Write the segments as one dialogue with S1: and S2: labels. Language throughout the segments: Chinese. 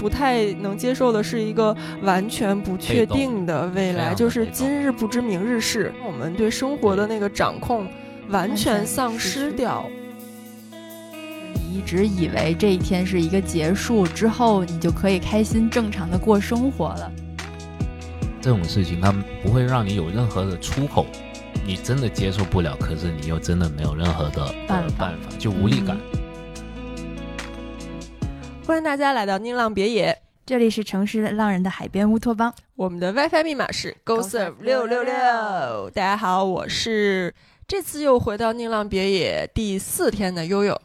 S1: 不太能接受的是一个完全不确定的未来，就是今日不知明日事，我们对生活的那个掌控完全丧失掉。
S2: 你一直以为这一天是一个结束之后，你就可以开心正常的过生活了。
S3: 这种事情它不会让你有任何的出口，你真的接受不了，可是你又真的没有任何的办法，就无力感。
S1: 欢迎大家来到宁浪别野，
S2: 这里是城市浪人的海边乌托邦。
S1: 我们的 WiFi 密码是 GoServe 六六六。大家好，我是这次又回到宁浪别野第四天的悠悠。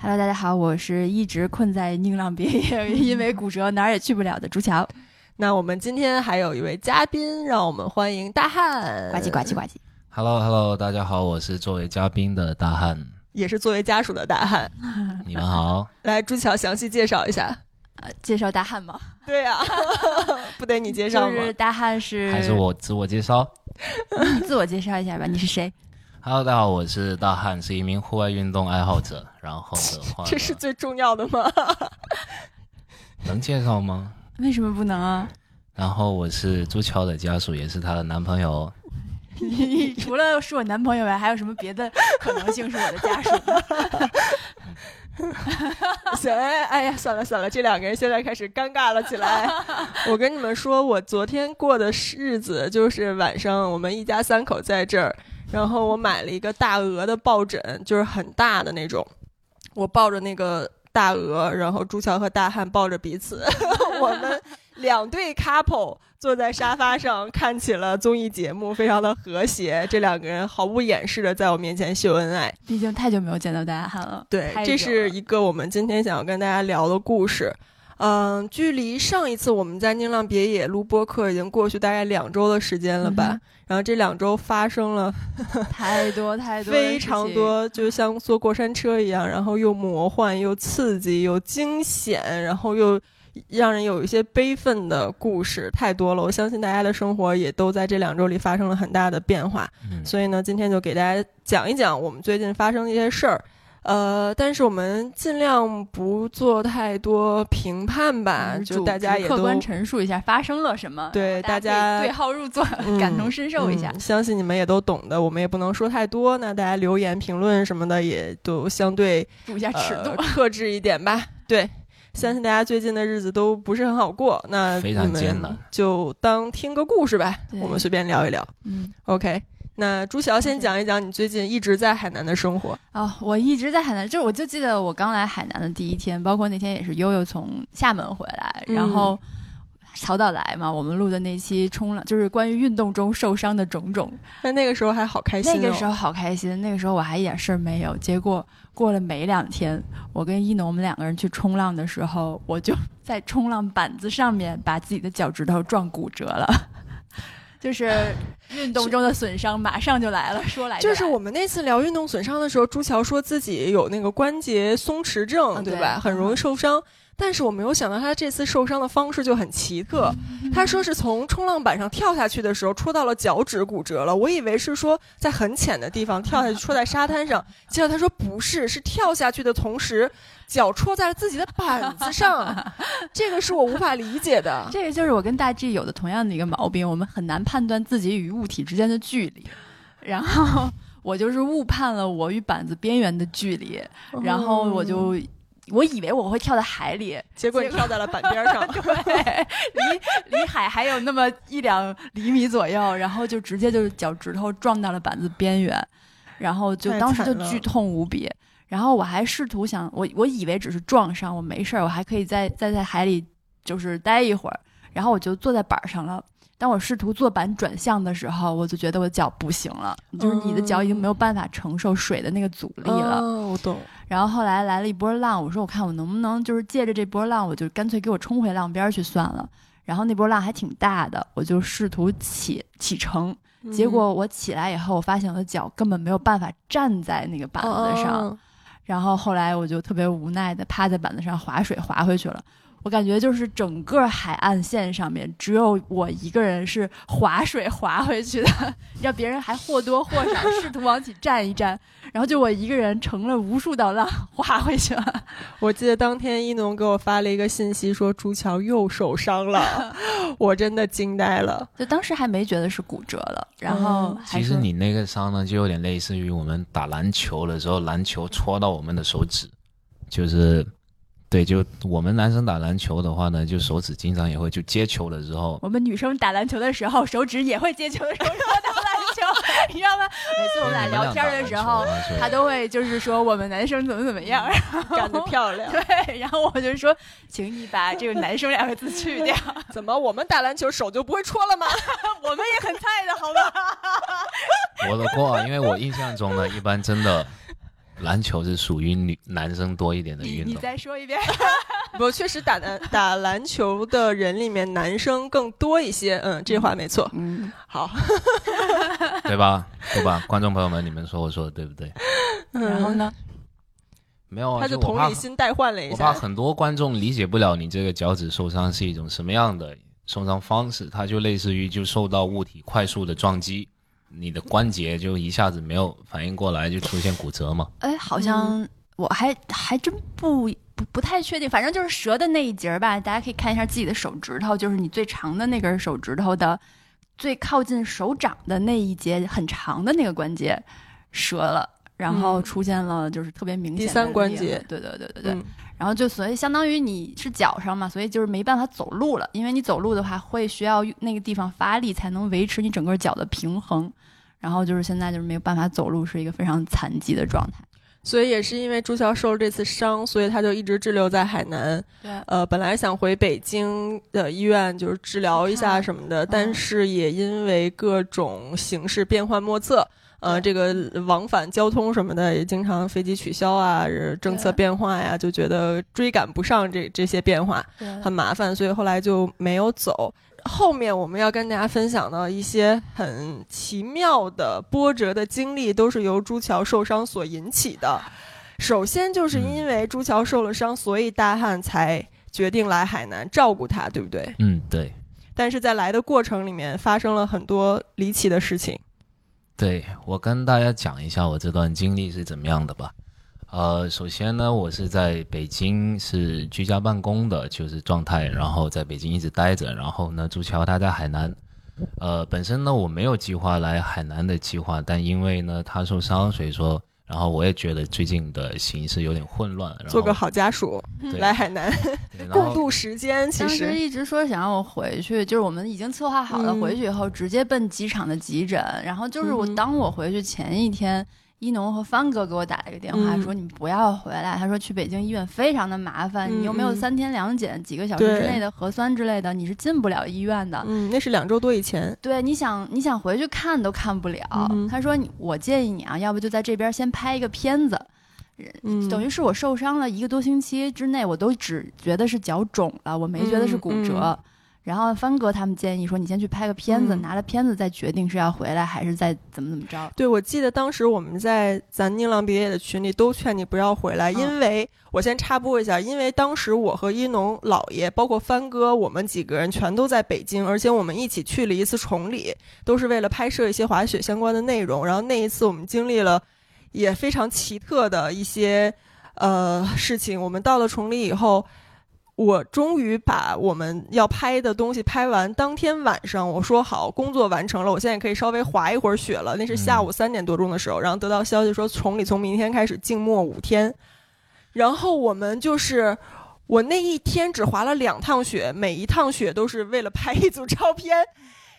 S2: Hello，大家好，我是一直困在宁浪别野，因为骨折哪儿也去不了的朱桥。
S1: 那我们今天还有一位嘉宾，让我们欢迎大汉。
S2: 呱唧呱唧呱唧。
S3: Hello，Hello，大家好，我是作为嘉宾的大汉，
S1: 也是作为家属的大汉。
S3: 你们好。
S1: 来，朱桥详细介绍一下。
S2: 呃，介绍大汉吗？
S1: 对呀，不得你介绍
S2: 吗？就是大汉是。
S3: 还是我自我介绍？
S2: 自我介绍一下吧，你是谁
S3: ？Hello，大家好，我是大汉，是一名户外运动爱好者。然后的话，
S1: 这是最重要的吗？
S3: 能介绍吗？
S2: 为什么不能啊？
S3: 然后我是朱乔的家属，也是她的男朋友。
S2: 你 除了是我男朋友外，还有什么别的可能性是我的家属？
S1: 行，哎呀，算了算了，这两个人现在开始尴尬了起来。我跟你们说，我昨天过的日子就是晚上，我们一家三口在这儿，然后我买了一个大鹅的抱枕，就是很大的那种，我抱着那个。大鹅，然后朱桥和大汉抱着彼此，我们两对 couple 坐在沙发上看起了综艺节目，非常的和谐。这两个人毫不掩饰的在我面前秀恩爱。
S2: 毕竟太久没有见到大家了。
S1: 对，这是一个我们今天想要跟大家聊的故事。嗯，距离上一次我们在宁浪别野录播客已经过去大概两周的时间了吧？然后这两周发生了
S2: 太 多太多，
S1: 非常多，就像坐过山车一样，然后又魔幻又刺激又惊险，然后又让人有一些悲愤的故事，太多了。我相信大家的生活也都在这两周里发生了很大的变化，嗯所以呢，今天就给大家讲一讲我们最近发生的一些事儿。呃，但是我们尽量不做太多评判吧，就大家也
S2: 客观陈述一下发生了什么，
S1: 对
S2: 大
S1: 家
S2: 对号入座，感同身受一下。
S1: 相信你们也都懂的，我们也不能说太多。那大家留言评论什么的也都相对
S2: 注一下尺度，
S1: 克制一点吧。对，相信大家最近的日子都不是很好过，那
S3: 非常艰难，
S1: 就当听个故事吧，我们随便聊一聊。嗯，OK。那朱晓先讲一讲你最近一直在海南的生活
S2: 啊！我一直在海南，就我就记得我刚来海南的第一天，包括那天也是悠悠从厦门回来，然后曹导来嘛，我们录的那期冲浪，就是关于运动中受伤的种种。
S1: 但那个时候还好开心，
S2: 那个时候好开心，那个时候我还一点事儿没有。结果过了没两天，我跟一农我们两个人去冲浪的时候，我就在冲浪板子上面把自己的脚趾头撞骨折了。就是运动中的损伤马上就来了，说来
S1: 就是我们那次聊运动损伤的时候，朱乔说自己有那个关节松弛症，对吧？很容易受伤。但是我没有想到他这次受伤的方式就很奇特。他说是从冲浪板上跳下去的时候戳到了脚趾骨折了。我以为是说在很浅的地方跳下去戳在沙滩上，结果他说不是，是跳下去的同时脚戳在了自己的板子上。这个是我无法理解的。
S2: 这个就是我跟大 G 有的同样的一个毛病，我们很难判断自己与物体之间的距离。然后 我就是误判了我与板子边缘的距离，然后我就。我以为我会跳到海里，
S1: 结果你跳在了板边上，
S2: 对，离离海还有那么一两厘米左右，然后就直接就是脚趾头撞到了板子边缘，然后就当时就剧痛无比。然后我还试图想，我我以为只是撞伤，我没事儿，我还可以再再在海里就是待一会儿。然后我就坐在板上了。当我试图坐板转向的时候，我就觉得我的脚不行了，就是你的脚已经没有办法承受水的那个阻力了。
S1: 我懂。
S2: 然后后来来了一波浪，我说我看我能不能就是借着这波浪，我就干脆给我冲回浪边去算了。然后那波浪还挺大的，我就试图起起程，结果我起来以后，我发现我的脚根本没有办法站在那个板子上。然后后来我就特别无奈的趴在板子上划水划回去了。我感觉就是整个海岸线上面只有我一个人是划水划回去的，让别人还或多或少试图往起站一站，然后就我一个人乘了无数道浪划回去了。
S1: 我记得当天一农给我发了一个信息，说朱桥又受伤了，我真的惊呆了。
S2: 就当时还没觉得是骨折了，然后
S3: 其实你那个伤呢，就有点类似于我们打篮球的时候，篮球戳到我们的手指，就是。对，就我们男生打篮球的话呢，就手指经常也会就接球的时候。
S2: 我们女生打篮球的时候，手指也会接球的时候打篮球，你知道吗？每次我们俩聊天的时候，他都会就是说我们男生怎么怎么样，
S1: 长得漂亮。
S2: 对，然后我就说，请你把这个男生两个字去掉。
S1: 怎么我们打篮球手就不会戳了吗？
S2: 我们也很菜的，好吧？
S3: 我的过，因为我印象中呢，一般真的。篮球是属于女男生多一点的运动。
S2: 你再说一遍。
S1: 不，确实打篮打篮球的人里面男生更多一些。嗯，这话没错。嗯，好，
S3: 对吧？对吧？观众朋友们，你们说我说的对不对？
S2: 然后呢？
S3: 没有啊，
S1: 他就同理心代换了一下。
S3: 我怕很多观众理解不了你这个脚趾受伤是一种什么样的受伤方式，它就类似于就受到物体快速的撞击。你的关节就一下子没有反应过来，就出现骨折吗？
S2: 哎，好像我还还真不不不太确定，反正就是折的那一节吧。大家可以看一下自己的手指头，就是你最长的那根手指头的最靠近手掌的那一节很长的那个关节折了，然后出现了就是特别明显的
S1: 第三关节。
S2: 对对对对对。然后就所以相当于你是脚上嘛，所以就是没办法走路了，因为你走路的话会需要那个地方发力才能维持你整个脚的平衡。然后就是现在就是没有办法走路，是一个非常残疾的状态。
S1: 所以也是因为朱桥受了这次伤，所以他就一直滞留在海南。
S2: 对，
S1: 呃，本来想回北京的医院就是治疗一下什么的，但是也因为各种形势变幻莫测，呃，这个往返交通什么的也经常飞机取消啊，政策变化呀，就觉得追赶不上这这些变化，很麻烦，所以后来就没有走。后面我们要跟大家分享的一些很奇妙的波折的经历，都是由朱桥受伤所引起的。首先就是因为朱桥受了伤，所以大汉才决定来海南照顾他，对不对？
S3: 嗯，对。
S1: 但是在来的过程里面，发生了很多离奇的事情。
S3: 对我跟大家讲一下我这段经历是怎么样的吧。呃，首先呢，我是在北京是居家办公的，就是状态，然后在北京一直待着。然后呢，朱桥他在海南，呃，本身呢我没有计划来海南的计划，但因为呢他受伤，所以说，然后我也觉得最近的形势有点混乱，
S1: 做个好家属来海南共 度时间。其实
S2: 一直说想让我回去，就是我们已经策划好了，回去以后直接奔机场的急诊。然后就是我当我回去前一天。一农和方哥给我打了一个电话，说你不要回来。他说去北京医院非常的麻烦，你又没有三天两检，几个小时之内的核酸之类的，你是进不了医院的。
S1: 嗯，那是两周多以前。
S2: 对，你想你想回去看都看不了。他说你我建议你啊，要不就在这边先拍一个片子，等于是我受伤了一个多星期之内，我都只觉得是脚肿了，我没觉得是骨折。然后帆哥他们建议说，你先去拍个片子，拿了片子再决定是要回来还是再怎么怎么着。
S1: 对，我记得当时我们在咱宁浪毕业的群里都劝你不要回来，因为我先插播一下，因为当时我和一农老爷，包括帆哥，我们几个人全都在北京，而且我们一起去了一次崇礼，都是为了拍摄一些滑雪相关的内容。然后那一次我们经历了也非常奇特的一些呃事情。我们到了崇礼以后。我终于把我们要拍的东西拍完。当天晚上，我说好，工作完成了，我现在可以稍微滑一会儿雪了。那是下午三点多钟的时候，然后得到消息说崇礼从明天开始静默五天。然后我们就是我那一天只滑了两趟雪，每一趟雪都是为了拍一组照片。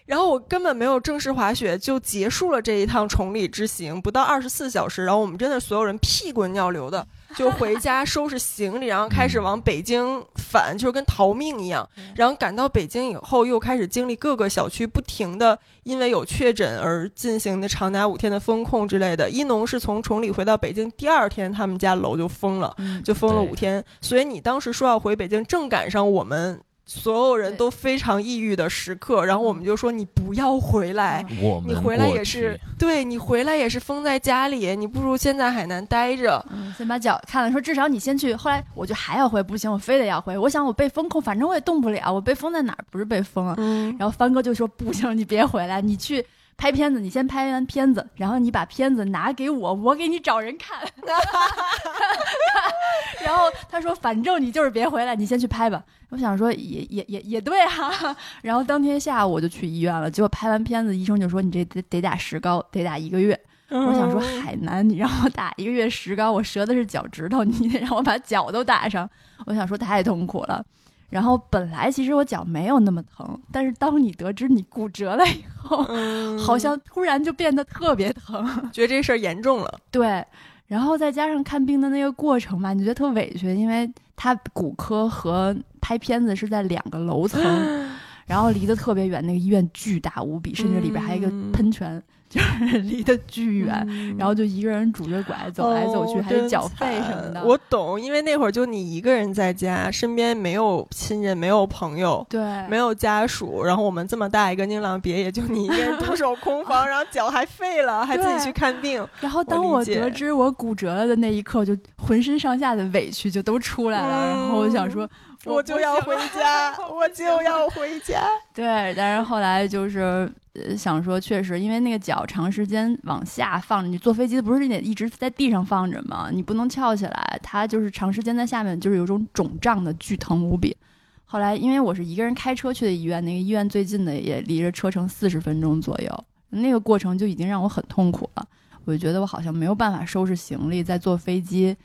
S1: 然后我根本没有正式滑雪，就结束了这一趟崇礼之行，不到二十四小时。然后我们真的所有人屁滚尿流的。就回家收拾行李，然后开始往北京返，就是跟逃命一样。然后赶到北京以后，又开始经历各个小区不停的因为有确诊而进行的长达五天的封控之类的。一农是从崇礼回到北京第二天，他们家楼就封了，就封了五天。所以你当时说要回北京，正赶上我们所有人都非常抑郁的时刻，然后我们就说你不要回来，
S3: 我们
S1: 你回来也是，对你回来也是封在家里，你不如先在海南待着，
S2: 嗯，先把脚看了，说至少你先去。后来我就还要回，不行，我非得要回。我想我被封控，反正我也动不了，我被封在哪儿？不是被封啊。
S1: 嗯，
S2: 然后帆哥就说不行，你别回来，你去。拍片子，你先拍完片子，然后你把片子拿给我，我给你找人看。然后他说：“反正你就是别回来，你先去拍吧。”我想说也也也也对哈。然后当天下午我就去医院了，结果拍完片子，医生就说：“你这得得打石膏，得打一个月。”我想说海南，你让我打一个月石膏，我折的是脚趾头，你得让我把脚都打上。我想说太痛苦了。然后本来其实我脚没有那么疼，但是当你得知你骨折了以后，好像突然就变得特别疼，
S1: 觉得这事儿严重了。
S2: 对，然后再加上看病的那个过程吧，你觉得特委屈，因为他骨科和拍片子是在两个楼层，然后离得特别远，那个医院巨大无比，甚至里边还有一个喷泉。就是离得巨远，然后就一个人拄着拐走来走去，还得缴费什么的。
S1: 我懂，因为那会儿就你一个人在家，身边没有亲人，没有朋友，
S2: 对，
S1: 没有家属。然后我们这么大一个宁蒗别，野就你一个人独守空房，然后脚还废了，还自己去看病。
S2: 然后当我得知我骨折了的那一刻，就浑身上下的委屈就都出来了。然后我想说。
S1: 我就要回家，我就要回家。
S2: 对，但是后来就是想说，确实，因为那个脚长时间往下放着，你坐飞机不是得一直在地上放着吗？你不能翘起来，它就是长时间在下面，就是有种肿胀的，巨疼无比。后来因为我是一个人开车去的医院，那个医院最近的也离着车程四十分钟左右，那个过程就已经让我很痛苦了。我就觉得我好像没有办法收拾行李再坐飞机。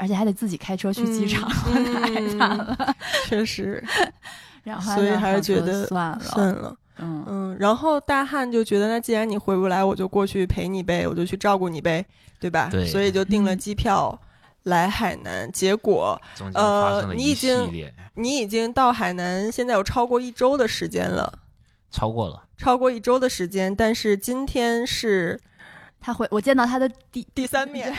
S2: 而且还得自己开车去机场，太惨了。
S1: 确实，
S2: 然后
S1: 所以还是觉得
S2: 算了
S1: 算了。嗯嗯，然后大汉就觉得，那既然你回不来，我就过去陪你呗，我就去照顾你呗，对吧？
S3: 对。
S1: 所以就订了机票来海南。结果呃，你已经你已经到海南，现在有超过一周的时间了。
S3: 超过了。
S1: 超过一周的时间，但是今天是。
S2: 他会我见到他的第
S1: 第三面，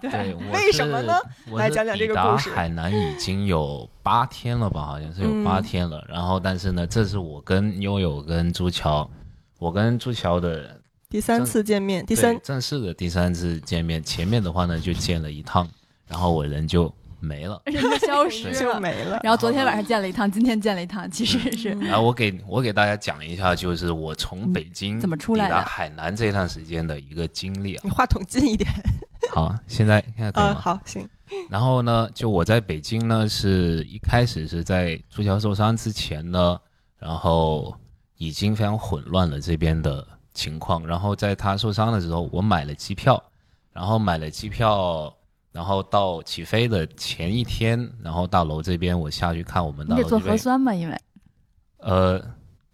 S2: 对
S3: 对，
S1: 为什么呢？来讲讲这个故事。
S3: 海南已经有八天了吧？好像是有八天了。然后，但是呢，这是我跟悠悠跟朱桥，我跟朱桥的
S1: 第三次见面，第三
S3: 正式的第三次见面。前面的话呢，就见了一趟，然后我人就。没了，
S2: 人就消失
S1: 就没了。
S2: 然后昨天晚上见了一趟，今天见了一趟，其实是。
S3: 然后我给我给大家讲一下，就是我从北京
S2: 怎么出来
S3: 的海南这段时间的一个经历啊。
S1: 你话筒近一点。
S3: 好，现在现在可以吗？
S1: 好，行。
S3: 然后呢，就我在北京呢，是一开始是在朱桥受伤之前呢，然后已经非常混乱了这边的情况。然后在他受伤的时候，我买了机票，然后买了机票。然后到起飞的前一天，然后大楼这边我下去看我们。
S2: 你得做核酸嘛？因为，
S3: 呃，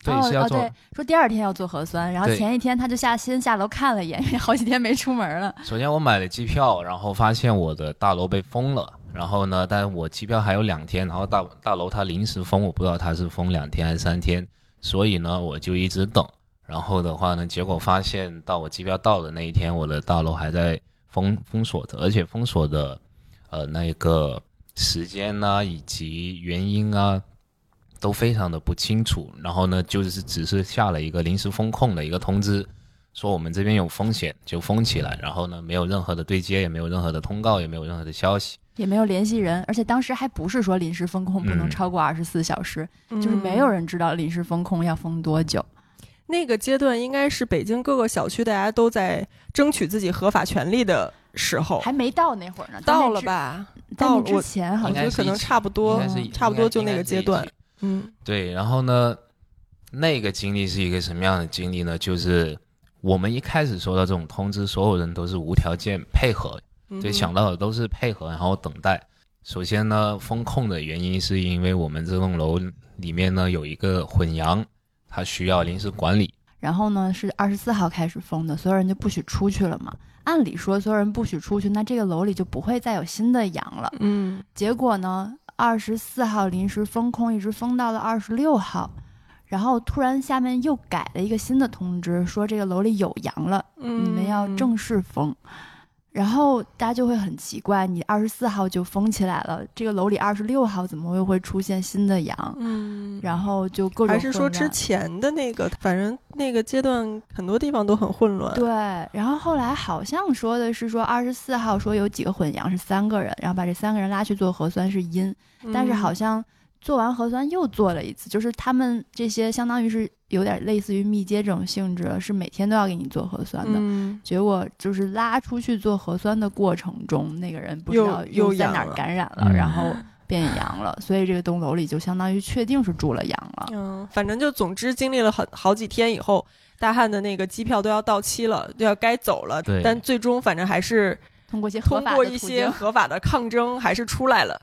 S3: 对，是要做。
S2: 说第二天要做核酸，然后前一天他就下先下楼看了一眼，因 为好几天没出门了。
S3: 首先我买了机票，然后发现我的大楼被封了。然后呢，但是我机票还有两天，然后大大楼它临时封，我不知道它是封两天还是三天，所以呢，我就一直等。然后的话呢，结果发现到我机票到的那一天，我的大楼还在。封封锁的，而且封锁的，呃，那个时间呢，以及原因啊，都非常的不清楚。然后呢，就是只是下了一个临时封控的一个通知，说我们这边有风险就封起来。然后呢，没有任何的对接，也没有任何的通告，也没有任何的消息，
S2: 也没有联系人。而且当时还不是说临时封控不能超过二十四小时，就是没有人知道临时封控要封多久。
S1: 那个阶段应该是北京各个小区大家都在争取自己合法权利的时候，
S2: 还没到那会儿呢。
S1: 到了吧？
S2: 到之前好像
S1: 可能差不多，差不多就那个阶段。嗯，
S3: 对。然后呢，那个经历是一个什么样的经历呢？就是我们一开始收到这种通知，所有人都是无条件配合，对，想到的都是配合，然后等待。首先呢，封控的原因是因为我们这栋楼里面呢有一个混阳。它需要临时管理，
S2: 然后呢是二十四号开始封的，所有人就不许出去了嘛。按理说所有人不许出去，那这个楼里就不会再有新的阳了。
S1: 嗯，
S2: 结果呢，二十四号临时封控，一直封到了二十六号，然后突然下面又改了一个新的通知，说这个楼里有阳了，你们要正式封。然后大家就会很奇怪，你二十四号就封起来了，这个楼里二十六号怎么会会出现新的羊？
S1: 嗯，
S2: 然后就各种
S1: 还是说之前的那个，反正那个阶段很多地方都很混乱。
S2: 对，然后后来好像说的是说二十四号说有几个混阳是三个人，然后把这三个人拉去做核酸是阴，但是好像做完核酸又做了一次，就是他们这些相当于是。有点类似于密接这种性质了，是每天都要给你做核酸的。
S1: 嗯，
S2: 结果就是拉出去做核酸的过程中，那个人不知道又在哪儿感染了，然后变阳了，所以这个栋楼里就相当于确定是住了阳了。
S1: 嗯，反正就总之经历了很好几天以后，大汉的那个机票都要到期了，都要该走了。
S3: 对，
S1: 但最终反正还是
S2: 通过一些
S1: 通过一些合法的抗争，还是出来了。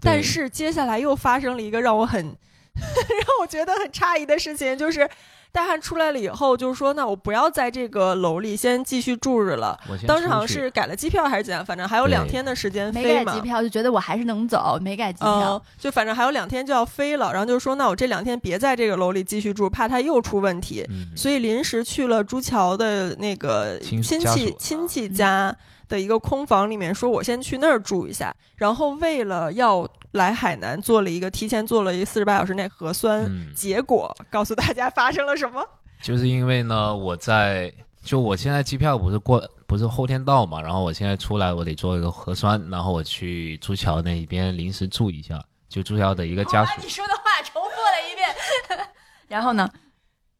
S1: 但是接下来又发生了一个让我很。让我觉得很诧异的事情就是，大汉出来了以后，就是说，那我不要在这个楼里先继续住着了。当时好像是改了机票还是怎样，反正还有两天的时间飞
S2: 嘛。没改机票就觉得我还是能走，没改机票，
S1: 就反正还有两天就要飞了。然后就是说，那我这两天别在这个楼里继续住，怕他又出问题，所以临时去了朱桥的那个亲戚亲戚家的一个空房里面，说我先去那儿住一下。然后为了要。来海南做了一个提前做了一个四十八小时内核酸，结果告诉大家发生了什么？
S3: 就是因为呢，我在就我现在机票不是过不是后天到嘛，然后我现在出来我得做一个核酸，然后我去朱桥那一边临时住一下，就朱桥的一个家属。
S2: 你说的话重复了一遍，然后呢？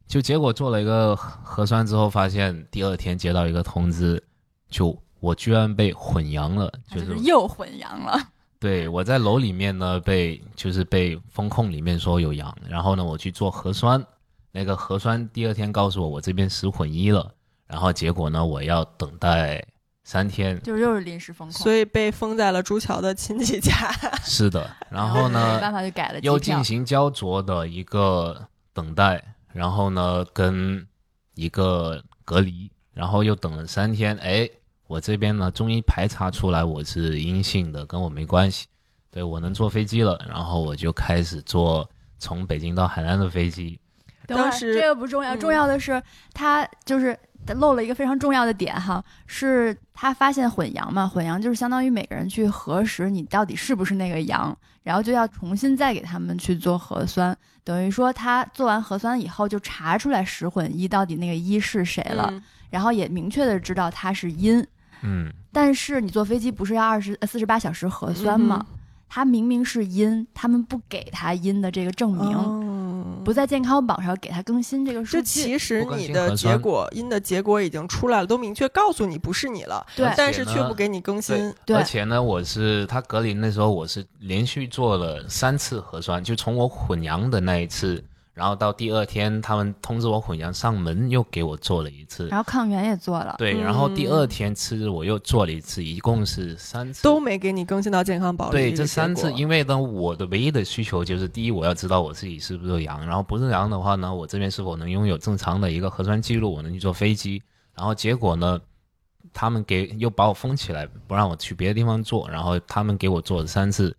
S3: 就结果做了一个核酸之后，发现第二天接到一个通知，就我居然被混阳了，就是
S2: 又混阳了。
S3: 对，我在楼里面呢，被就是被风控里面说有阳，然后呢，我去做核酸，那个核酸第二天告诉我我这边十混一了，然后结果呢，我要等待三天，
S2: 就又是临时封控，
S1: 所以被封在了朱桥的亲戚家。
S3: 是的，然后呢，
S2: 没办法就改了，
S3: 又进行焦灼的一个等待，然后呢，跟一个隔离，然后又等了三天，哎。我这边呢，终于排查出来我是阴性的，跟我没关系。对我能坐飞机了，然后我就开始坐从北京到海南的飞机。
S2: 当时这个不重要，重要的是他就是漏了一个非常重要的点哈，是他发现混阳嘛，混阳就是相当于每个人去核实你到底是不是那个阳，然后就要重新再给他们去做核酸，等于说他做完核酸以后就查出来十混一到底那个一是谁了，然后也明确的知道他是阴。
S3: 嗯，
S2: 但是你坐飞机不是要二十呃四十八小时核酸吗？他明明是阴，他们不给他阴的这个证明，不在健康宝上给他更新这个数据。
S1: 就其实你的结果阴的结果已经出来了，都明确告诉你不是你了，
S2: 对，
S1: 但是却不给你更新。
S2: 对，
S3: 而且呢，我是他隔离那时候，我是连续做了三次核酸，就从我混阳的那一次。然后到第二天，他们通知我混阳上门，又给我做了一次。
S2: 然后抗原也做了。
S3: 对，然后第二天吃我又做了一次，一共是三次。
S1: 都没给你更新到健康宝。
S3: 对，这三次，因为呢，我的唯一的需求就是，第一，我要知道我自己是不是阳，然后不是阳的话呢，我这边是否能拥有正常的一个核酸记录，我能去坐飞机。然后结果呢，他们给又把我封起来，不让我去别的地方做。然后他们给我做了三次，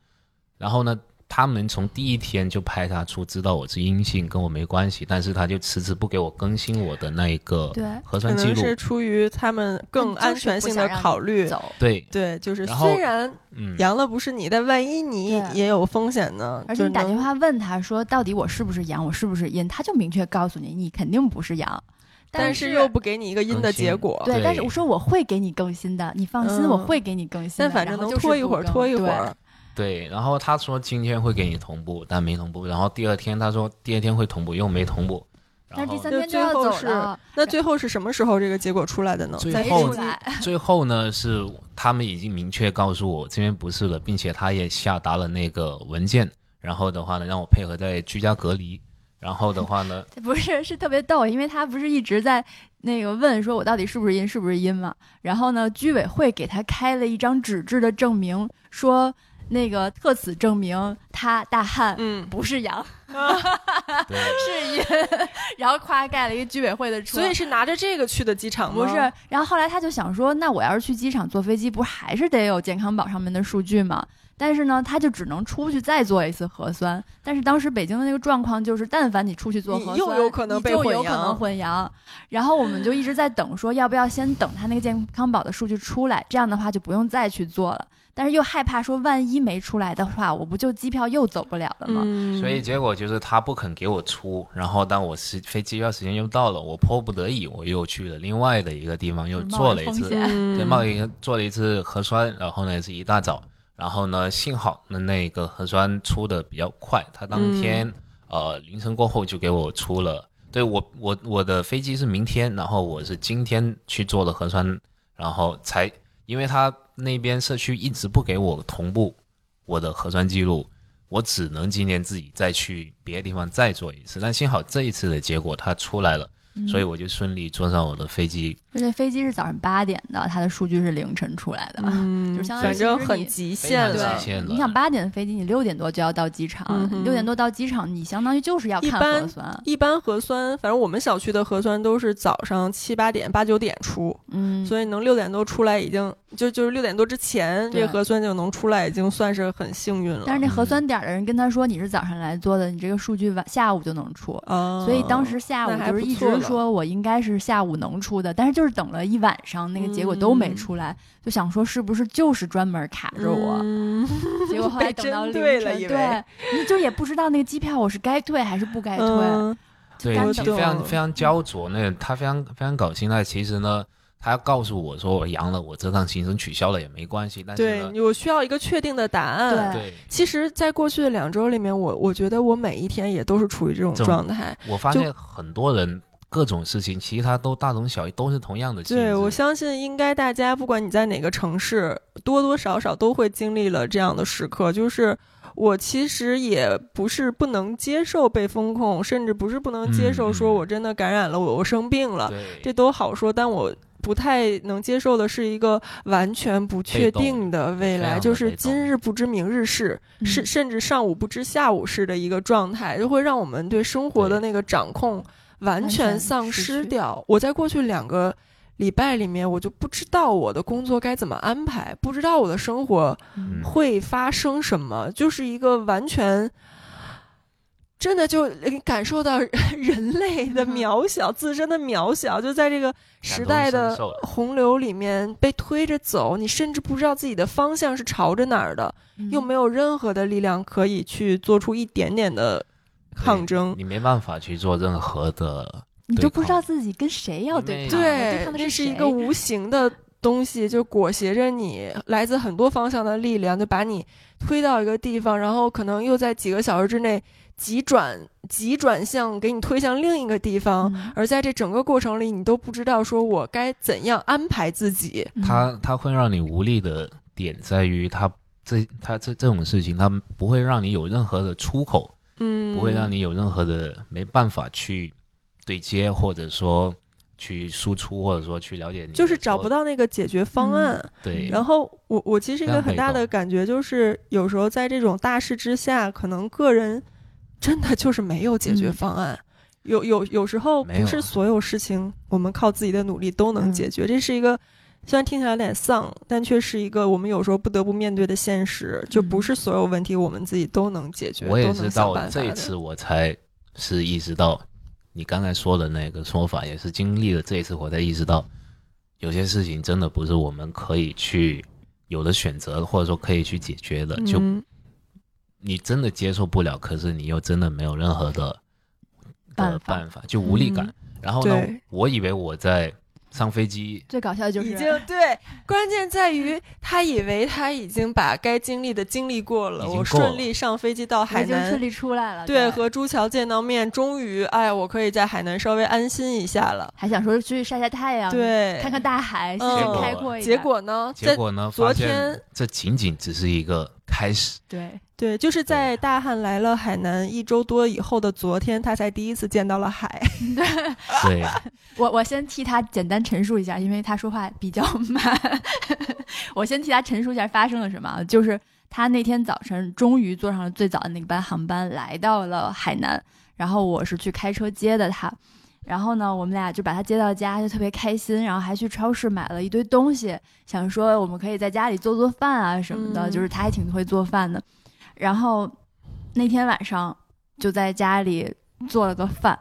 S3: 然后呢。他们从第一天就排查出知道我是阴性，跟我没关系，但是他就迟迟不给我更新我的那一个核酸记录，
S1: 是出于他们更安全性的考虑。
S3: 对
S1: 对，就是虽然阳了不是你，但万一你也有风险呢？
S2: 而且你打电话问他说到底我是不是阳，我是不是阴，他就明确告诉你你肯定不是阳，
S1: 但
S2: 是
S1: 又不给你一个阴的结果。
S2: 对，但是我说我会给你更新的，你放心，我会给你更新。
S1: 但反正能拖一会儿，拖一会儿。
S3: 对，然后他说今天会给你同步，但没同步。然后第二天他说第二天会同步，又没同步。
S2: 那第三天就要走了。
S1: 那最后是什么时候这个结果出来的呢？
S3: 最后最后呢是他们已经明确告诉我这边不是了，并且他也下达了那个文件，然后的话呢让我配合在居家隔离。然后的话呢，
S2: 不是是特别逗，因为他不是一直在那个问说我到底是不是阴是不是阴嘛？然后呢居委会给他开了一张纸质的证明说。那个特此证明他大汉
S1: 嗯
S2: 不是阳，是阴，然后夸盖了一个居委会的
S1: 所以是拿着这个去的机场
S2: 吗？不是，然后后来他就想说，那我要是去机场坐飞机，不还是得有健康宝上面的数据吗？但是呢，他就只能出去再做一次核酸。但是当时北京的那个状况就是，但凡你出去做核酸，
S1: 又有可能被
S2: 混有可能混阳。然后我们就一直在等，说要不要先等他那个健康宝的数据出来，这样的话就不用再去做了。但是又害怕说，万一没出来的话，我不就机票又走不了了吗？
S3: 所以结果就是他不肯给我出，然后当我时飞机票时间又到了，我迫不得已我又去了另外的一个地方，又做了一次，对，冒一做了一次核酸，然后呢是一大早，然后呢幸好那那个核酸出的比较快，他当天呃凌晨过后就给我出了，对我我我的飞机是明天，然后我是今天去做的核酸，然后才因为他。那边社区一直不给我同步我的核酸记录，我只能今天自己再去别的地方再做一次。但幸好这一次的结果它出来了。所以我就顺利坐上我的飞机。
S2: 那飞机是早上八点的，它的数据是凌晨出来的，嗯，就相当于
S1: 反正很极限
S3: 了。
S2: 你想八点的飞机，你六点多就要到机场，六点多到机场，你相当于就是要看核酸。
S1: 一般核酸，反正我们小区的核酸都是早上七八点、八九点出，嗯，所以能六点多出来，已经就就是六点多之前，这核酸就能出来，已经算是很幸运了。
S2: 但是那核酸点的人跟他说你是早上来做的，你这个数据晚下午就能出，所以当时下午就是一直。说我应该是下午能出的，但是就是等了一晚上，那个结果都没出来，就想说是不是就是专门卡着我？结果后来等到凌晨，对，你就也不知道那个机票我是该退还是不该退。
S3: 对，非常非常焦灼。那他非常非常搞心态。其实呢，他要告诉我说我阳了，我这趟行程取消了也没关系。但是
S1: 对我需要一个确定的答案。
S3: 对，
S1: 其实，在过去的两周里面，我我觉得我每一天也都是处于这种状态。
S3: 我发现很多人。各种事情，其他都大同小异，都是同样的。
S1: 对，我相信应该大家不管你在哪个城市，多多少少都会经历了这样的时刻。就是我其实也不是不能接受被风控，甚至不是不能接受说我真的感染了，我我生病了，这都好说。但我不太能接受的是一个完全不确定的未来，就是今日不知明日事，是甚至上午不知下午事的一个状态，就会让我们对生活的那个掌控。完全丧失掉。我在过去两个礼拜里面，我就不知道我的工作该怎么安排，不知道我的生活会发生什么，就是一个完全真的就感受到 人类的渺小，自身的渺小，就在这个时代的洪流里面被推着走。你甚至不知道自己的方向是朝着哪儿的，又没有任何的力量可以去做出一点点的。抗争，
S3: 你没办法去做任何的，
S2: 你都不知道自己跟谁要对抗。对，
S1: 这是一个无形的东西，就裹挟着你，来自很多方向的力量，就把你推到一个地方，然后可能又在几个小时之内急转急转向，给你推向另一个地方。而在这整个过程里，你都不知道说我该怎样安排自己。
S3: 他他会让你无力的点在于，他这他这这种事情，他不会让你有任何的出口。
S1: 嗯，
S3: 不会让你有任何的没办法去对接，或者说去输出，或者说去了解你，
S1: 就是找不到那个解决方案。
S3: 对。
S1: 然后我我其实一个很大的感觉就是，有时候在这种大势之下，可能个人真的就是没有解决方案。有有有时候不是所有事情我们靠自己的努力都能解决，这是一个。虽然听起来有点丧，但却是一个我们有时候不得不面对的现实。就不是所有问题我们自己都能解决。
S3: 我也是到这一次我才是意识到，你刚才说的那个说法，也是经历了这一次我才意识到，有些事情真的不是我们可以去有的选择，或者说可以去解决的。就你真的接受不了，可是你又真的没有任何的的办法，就无力感。然后呢，我以为我在。上飞机
S2: 最搞笑的就是
S1: 已经对，关键在于他以为他已经把该经历的经历过了，我顺利上飞机到海南，
S2: 顺利出来了，
S1: 对，和朱桥见到面，终于，哎，我可以在海南稍微安心一下了，
S2: 还想说出去晒晒太阳，
S1: 对，
S2: 看看大海，心情开阔一
S1: 点。结果呢？
S3: 结果呢？昨天这仅仅只是一个开始，
S2: 对。
S1: 对，就是在大汉来了海南一周多以后的昨天，他才第一次见到了海。
S2: 对，
S3: 对
S2: 我我先替他简单陈述一下，因为他说话比较慢。我先替他陈述一下发生了什么，就是他那天早晨终于坐上了最早的那班航班，来到了海南。然后我是去开车接的他。然后呢，我们俩就把他接到家，就特别开心，然后还去超市买了一堆东西，想说我们可以在家里做做饭啊什么的，就是他还挺会做饭的。然后那天晚上就在家里做了个饭，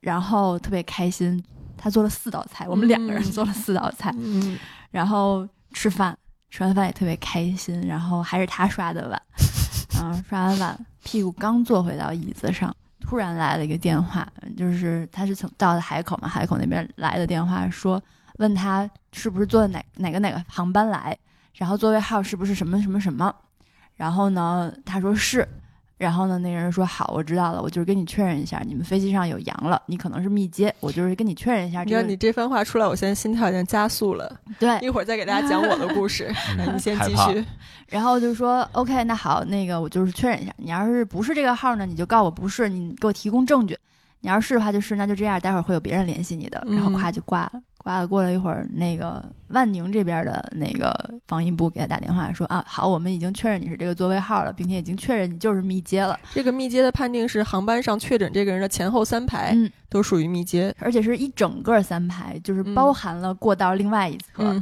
S2: 然后特别开心。他做了四道菜，我们两个人做了四道菜，然后吃饭，吃完饭也特别开心。然后还是他刷的碗，然后刷完碗，屁股刚坐回到椅子上。突然来了一个电话，就是他是从到的海口嘛，海口那边来的电话，说问他是不是坐哪哪个哪个航班来，然后座位号是不是什么什么什么，然后呢，他说是。然后呢，那个人说好，我知道了，我就是跟你确认一下，你们飞机上有羊了，你可能是密接，我就是跟你确认一下。
S1: 你看你这番话出来，我现在心跳已经加速了。
S2: 对，
S1: 一会儿再给大家讲我的故事，你先继续。
S2: 然后就说 OK，那好，那个我就是确认一下，你要是不是这个号呢，你就告我不是，你给我提供证据。你要是的话就是，那就这样，待会儿会有别人联系你的。然后咵就挂了。挂了，过了一会儿，那个万宁这边的那个防疫部给他打电话说啊，好，我们已经确认你是这个座位号了，并且已经确认你就是密接了。
S1: 这个密接的判定是航班上确诊这个人的前后三排，
S2: 嗯，
S1: 都属于密接，
S2: 而且是一整个三排，就是包含了过道另外一侧。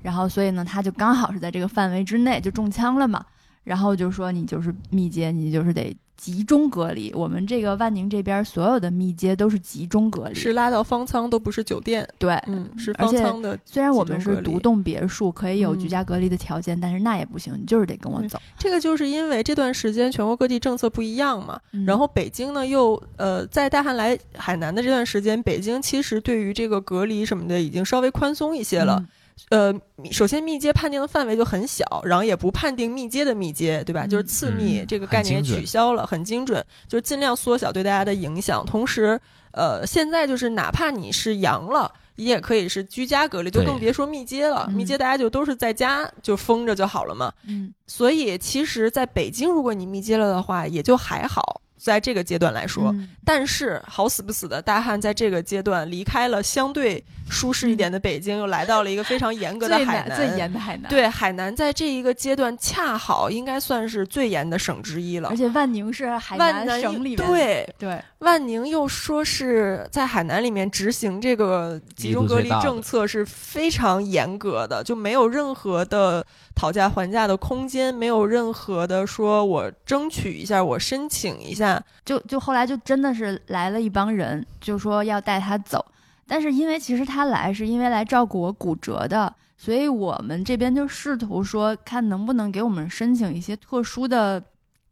S2: 然后，所以呢，他就刚好是在这个范围之内，就中枪了嘛。然后就说你就是密接，你就是得。集中隔离，我们这个万宁这边所有的密接都是集中隔离，
S1: 是拉到方舱，都不是酒店。
S2: 对，
S1: 嗯，是方舱的。
S2: 虽然我们是独栋别墅，可以有居家隔离的条件，但是那也不行，你就是得跟我走。
S1: 这个就是因为这段时间全国各地政策不一样嘛，然后北京呢又呃，在大汉来海南的这段时间，北京其实对于这个隔离什么的已经稍微宽松一些了。呃，首先密接判定的范围就很小，然后也不判定密接的密接，对吧？就是次密这个概念取消了，很精准，就是尽量缩小对大家的影响。同时，呃，现在就是哪怕你是阳了，你也可以是居家隔离，就更别说密接了。密接大家就都是在家就封着就好了嘛。
S2: 嗯，
S1: 所以其实在北京，如果你密接了的话，也就还好。在这个阶段来说，但是好死不死的大汉在这个阶段离开了相对舒适一点的北京，又来到了一个非常严格的海
S2: 南，最严的海南。
S1: 对，海南在这一个阶段恰好应该算是最严的省之一了。而
S2: 且万宁是海南省里面，
S1: 对
S2: 对，
S1: 万宁又说是在海南里面执行这个集中隔离政策是非常严格的，就没有任何的。讨价还价的空间没有任何的说，我争取一下，我申请一下，
S2: 就就后来就真的是来了一帮人，就说要带他走。但是因为其实他来是因为来照顾我骨折的，所以我们这边就试图说看能不能给我们申请一些特殊的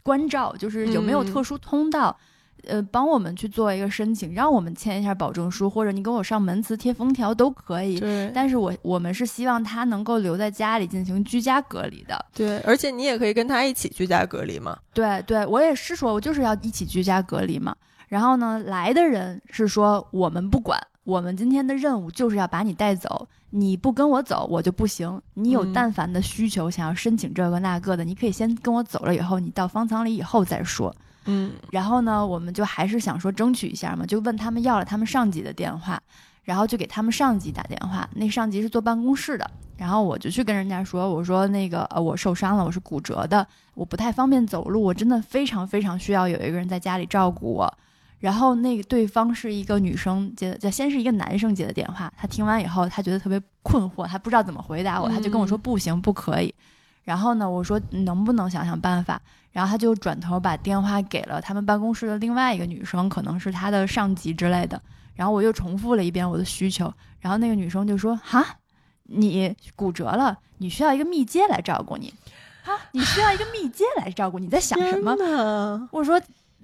S2: 关照，就是有没有特殊通道。呃，帮我们去做一个申请，让我们签一下保证书，或者你给我上门磁贴封条都可以。
S1: 对，
S2: 但是我我们是希望他能够留在家里进行居家隔离的。
S1: 对，而且你也可以跟他一起居家隔离嘛。
S2: 对，对我也是说，我就是要一起居家隔离嘛。然后呢，来的人是说我们不管，我们今天的任务就是要把你带走，你不跟我走我就不行。你有但凡的需求想要申请这个那个的，你可以先跟我走了以后，你到方舱里以后再说。
S1: 嗯，
S2: 然后呢，我们就还是想说争取一下嘛，就问他们要了他们上级的电话，然后就给他们上级打电话。那上级是坐办公室的，然后我就去跟人家说，我说那个呃，我受伤了，我是骨折的，我不太方便走路，我真的非常非常需要有一个人在家里照顾我。然后那个对方是一个女生接的，就先是一个男生接的电话，他听完以后，他觉得特别困惑，他不知道怎么回答我，他就跟我说不行，不可以。然后呢，我说能不能想想办法？然后他就转头把电话给了他们办公室的另外一个女生，可能是他的上级之类的。然后我又重复了一遍我的需求，然后那个女生就说：“哈，你骨折了，你需要一个密接来照顾你。哈，你需要一个密接来照顾你，在想什么？”我说：“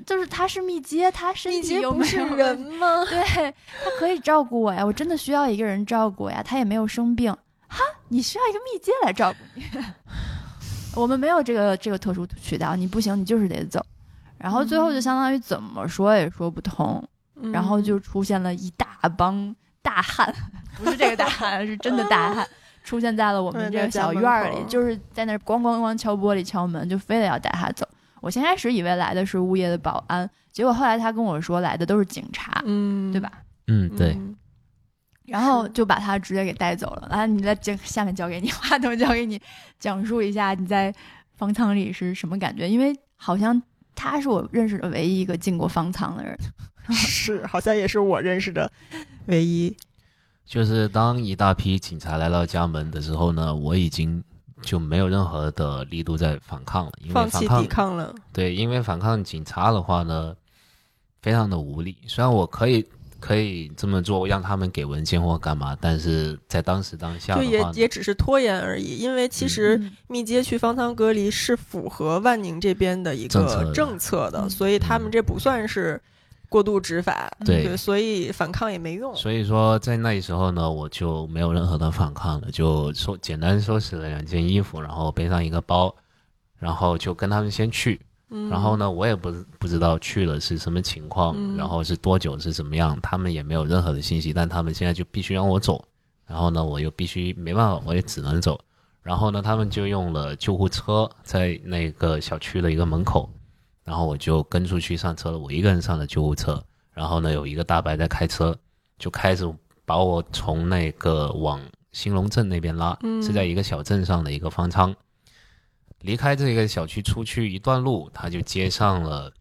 S2: 就是他是密接，他身体又
S1: 不是人吗？
S2: 对他可以照顾我呀，我真的需要一个人照顾呀，他也没有生病。哈，你需要一个密接来照顾你。”我们没有这个这个特殊渠道，你不行，你就是得走。然后最后就相当于怎么说也说不通，然后就出现了一大帮大汉，不是这个大汉，是真的大汉，出现在了我们这个小院儿里，就是在那咣咣咣敲玻璃敲门，就非得要带他走。我先开始以为来的是物业的保安，结果后来他跟我说来的都是警察，
S1: 嗯，
S3: 对
S2: 吧？
S3: 嗯，对。
S2: 然后就把他直接给带走了。来，你来讲，下面交给你，话筒交给你，讲述一下你在方舱里是什么感觉？因为好像他是我认识的唯一一个进过方舱的人。
S1: 是，好像也是我认识的唯一。
S3: 就是当一大批警察来到家门的时候呢，我已经就没有任何的力度在反抗了，因为
S1: 放弃
S3: 反
S1: 抵抗了。
S3: 对，因为反抗警察的话呢，非常的无力。虽然我可以可以这么做，让他们给文件或干嘛，但是在当时当下
S1: 就也也只是拖延而已。因为其实
S2: 嗯
S1: 密接去方舱隔离是符合万宁这边的一个
S3: 政策的
S1: 政策的，
S2: 嗯
S1: 所以他们这不算是过度执法。
S3: 对
S1: 所以反抗也没用。
S3: 所以说在那时候呢，我就没有任何的反抗了，就收简单收拾了两件衣服，然后背上一个包，然后就跟他们先去。
S1: 嗯。
S3: 然后呢，我也不不知道去了是什么情况，
S1: 嗯。
S3: 然后是多久是怎么样，他们也没有任何的信息，但他们现在就必须让我走，然后呢，我又必须没办法，我也只能走。然后呢，他们就用了救护车在那个小区的一个门口，然后我就跟出去上车了，我一个人上了救护车，然后呢，有一个大白在开车，就开始把我从那个往兴隆镇那边拉，
S1: 嗯。
S3: 是在一个小镇上的一个方舱。离开这个小区出去一段路，他就接上了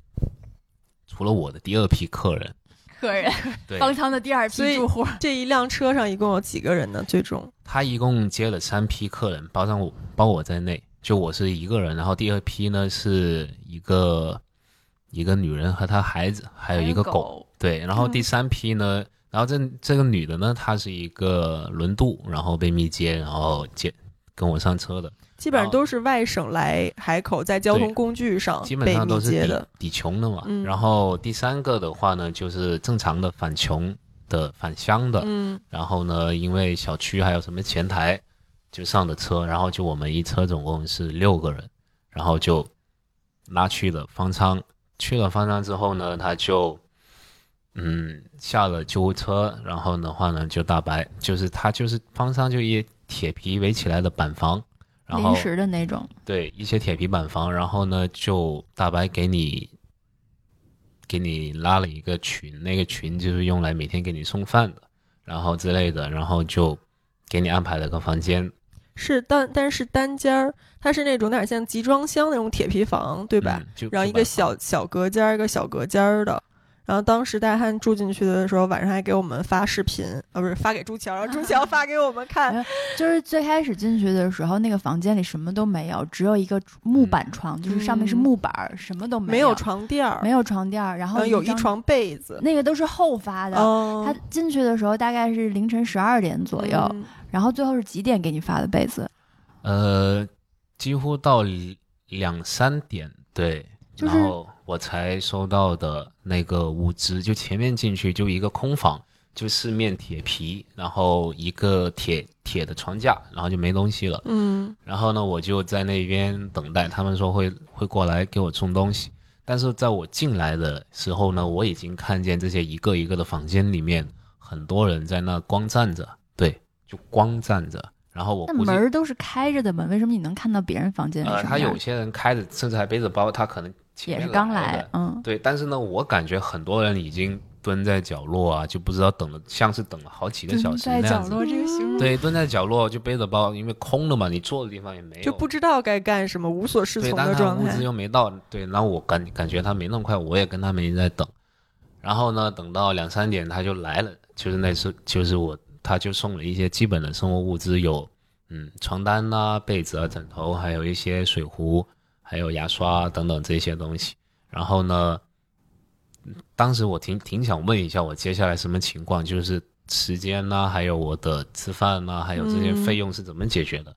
S3: 除了我的第二批客人。
S2: 客人
S3: 对，
S2: 方舱的第二批住户，
S1: 这一辆车上一共有几个人呢？最终
S3: 他一共接了三批客人，包上我包我在内，就我是一个人。然后第二批呢是一个一个女人和她孩子，还有一个狗。
S2: 狗，
S3: 对，然后第三批呢，然后这这个女的呢，她是一个轮渡，然后被密接，然后接跟我上车的。
S1: 基本上
S3: 哦
S1: 都是外省来海口，在交通工具上
S3: 基本上都是抵
S1: 密接的。
S3: 抵穷的嘛。
S1: 嗯
S3: 然后第三个的话呢，就是正常的返穷的返乡的。
S1: 嗯
S3: 然后呢，因为小区还有什么前台，就上的车，然后就我们一车总共是六个人，然后就拉去了方舱。去了方舱之后呢，他就嗯下了救护车，然后的话呢就大白，就是他就是方舱就一铁皮围起来的板房，然后
S2: 临时的那种，
S3: 对，一些铁皮板房，然后呢，就大白给你给你拉了一个群，那个群就是用来每天给你送饭的，然后之类的，然后就给你安排了个房间，
S1: 是单，但是单间儿，它是那种有点像集装箱那种铁皮房，对吧？
S3: 嗯就
S1: 然后一个小小隔间儿，一个小隔间儿的。然后当时大汉住进去的时候，晚上还给我们发视频，啊，不是发给朱乔，然后朱乔 发给我们看。
S2: 就是最开始进去的时候，那个房间里什么都没有，只有一个木板床，就是上面是木板儿，什么都没有，
S1: 没有床垫儿，
S2: 没有床垫儿，然后
S1: 有一，床被子。
S2: 那个都是后发的。
S1: 嗯，
S2: 他进去的时候大概是凌晨十二点左右，
S1: 嗯
S2: 然后最后是几点给你发的被子？
S3: 呃，几乎到两三点，对，
S2: 就是
S3: 然后我才收到的那个物资，就前面进去就一个空房，就四面铁皮，然后一个铁铁的床架，然后就没东西了。
S1: 嗯
S3: 然后呢，我就在那边等待，他们说会会过来给我送东西。但是在我进来的时候呢，我已经看见这些一个一个的房间里面，很多人在那光站着，对，就光站着。然后我
S2: 那门都是开着的门，为什么你能看到别人房间里
S3: 他有些人开着，甚至还背着包，他可能
S2: 也是刚
S3: 来
S2: 嗯，
S3: 对。但是呢，我感觉很多人已经蹲在角落啊，就不知道等了，像是等了好几个小时那样子。
S2: 这个形容，
S3: 对，蹲在角落就背着包，因为空了嘛，你坐的地方也没有，
S1: 就不知道该干什么，无所适
S3: 对，
S1: 从
S3: 但
S1: 的状态
S3: 物资。又没到，对，然后我感感觉他没那么快，我也跟他们一直在等。然后呢，等到两三点他就来了，就是那次就是我，他就送了一些基本的生活物资，有嗯床单呐、被子啊、枕头，还有一些水壶，还有牙刷等等这些东西。然后呢，嗯当时我挺挺想问一下我接下来什么情况，就是时间呐、还有我的吃饭呐、还有这些
S1: 嗯
S3: 费用是怎么解决的。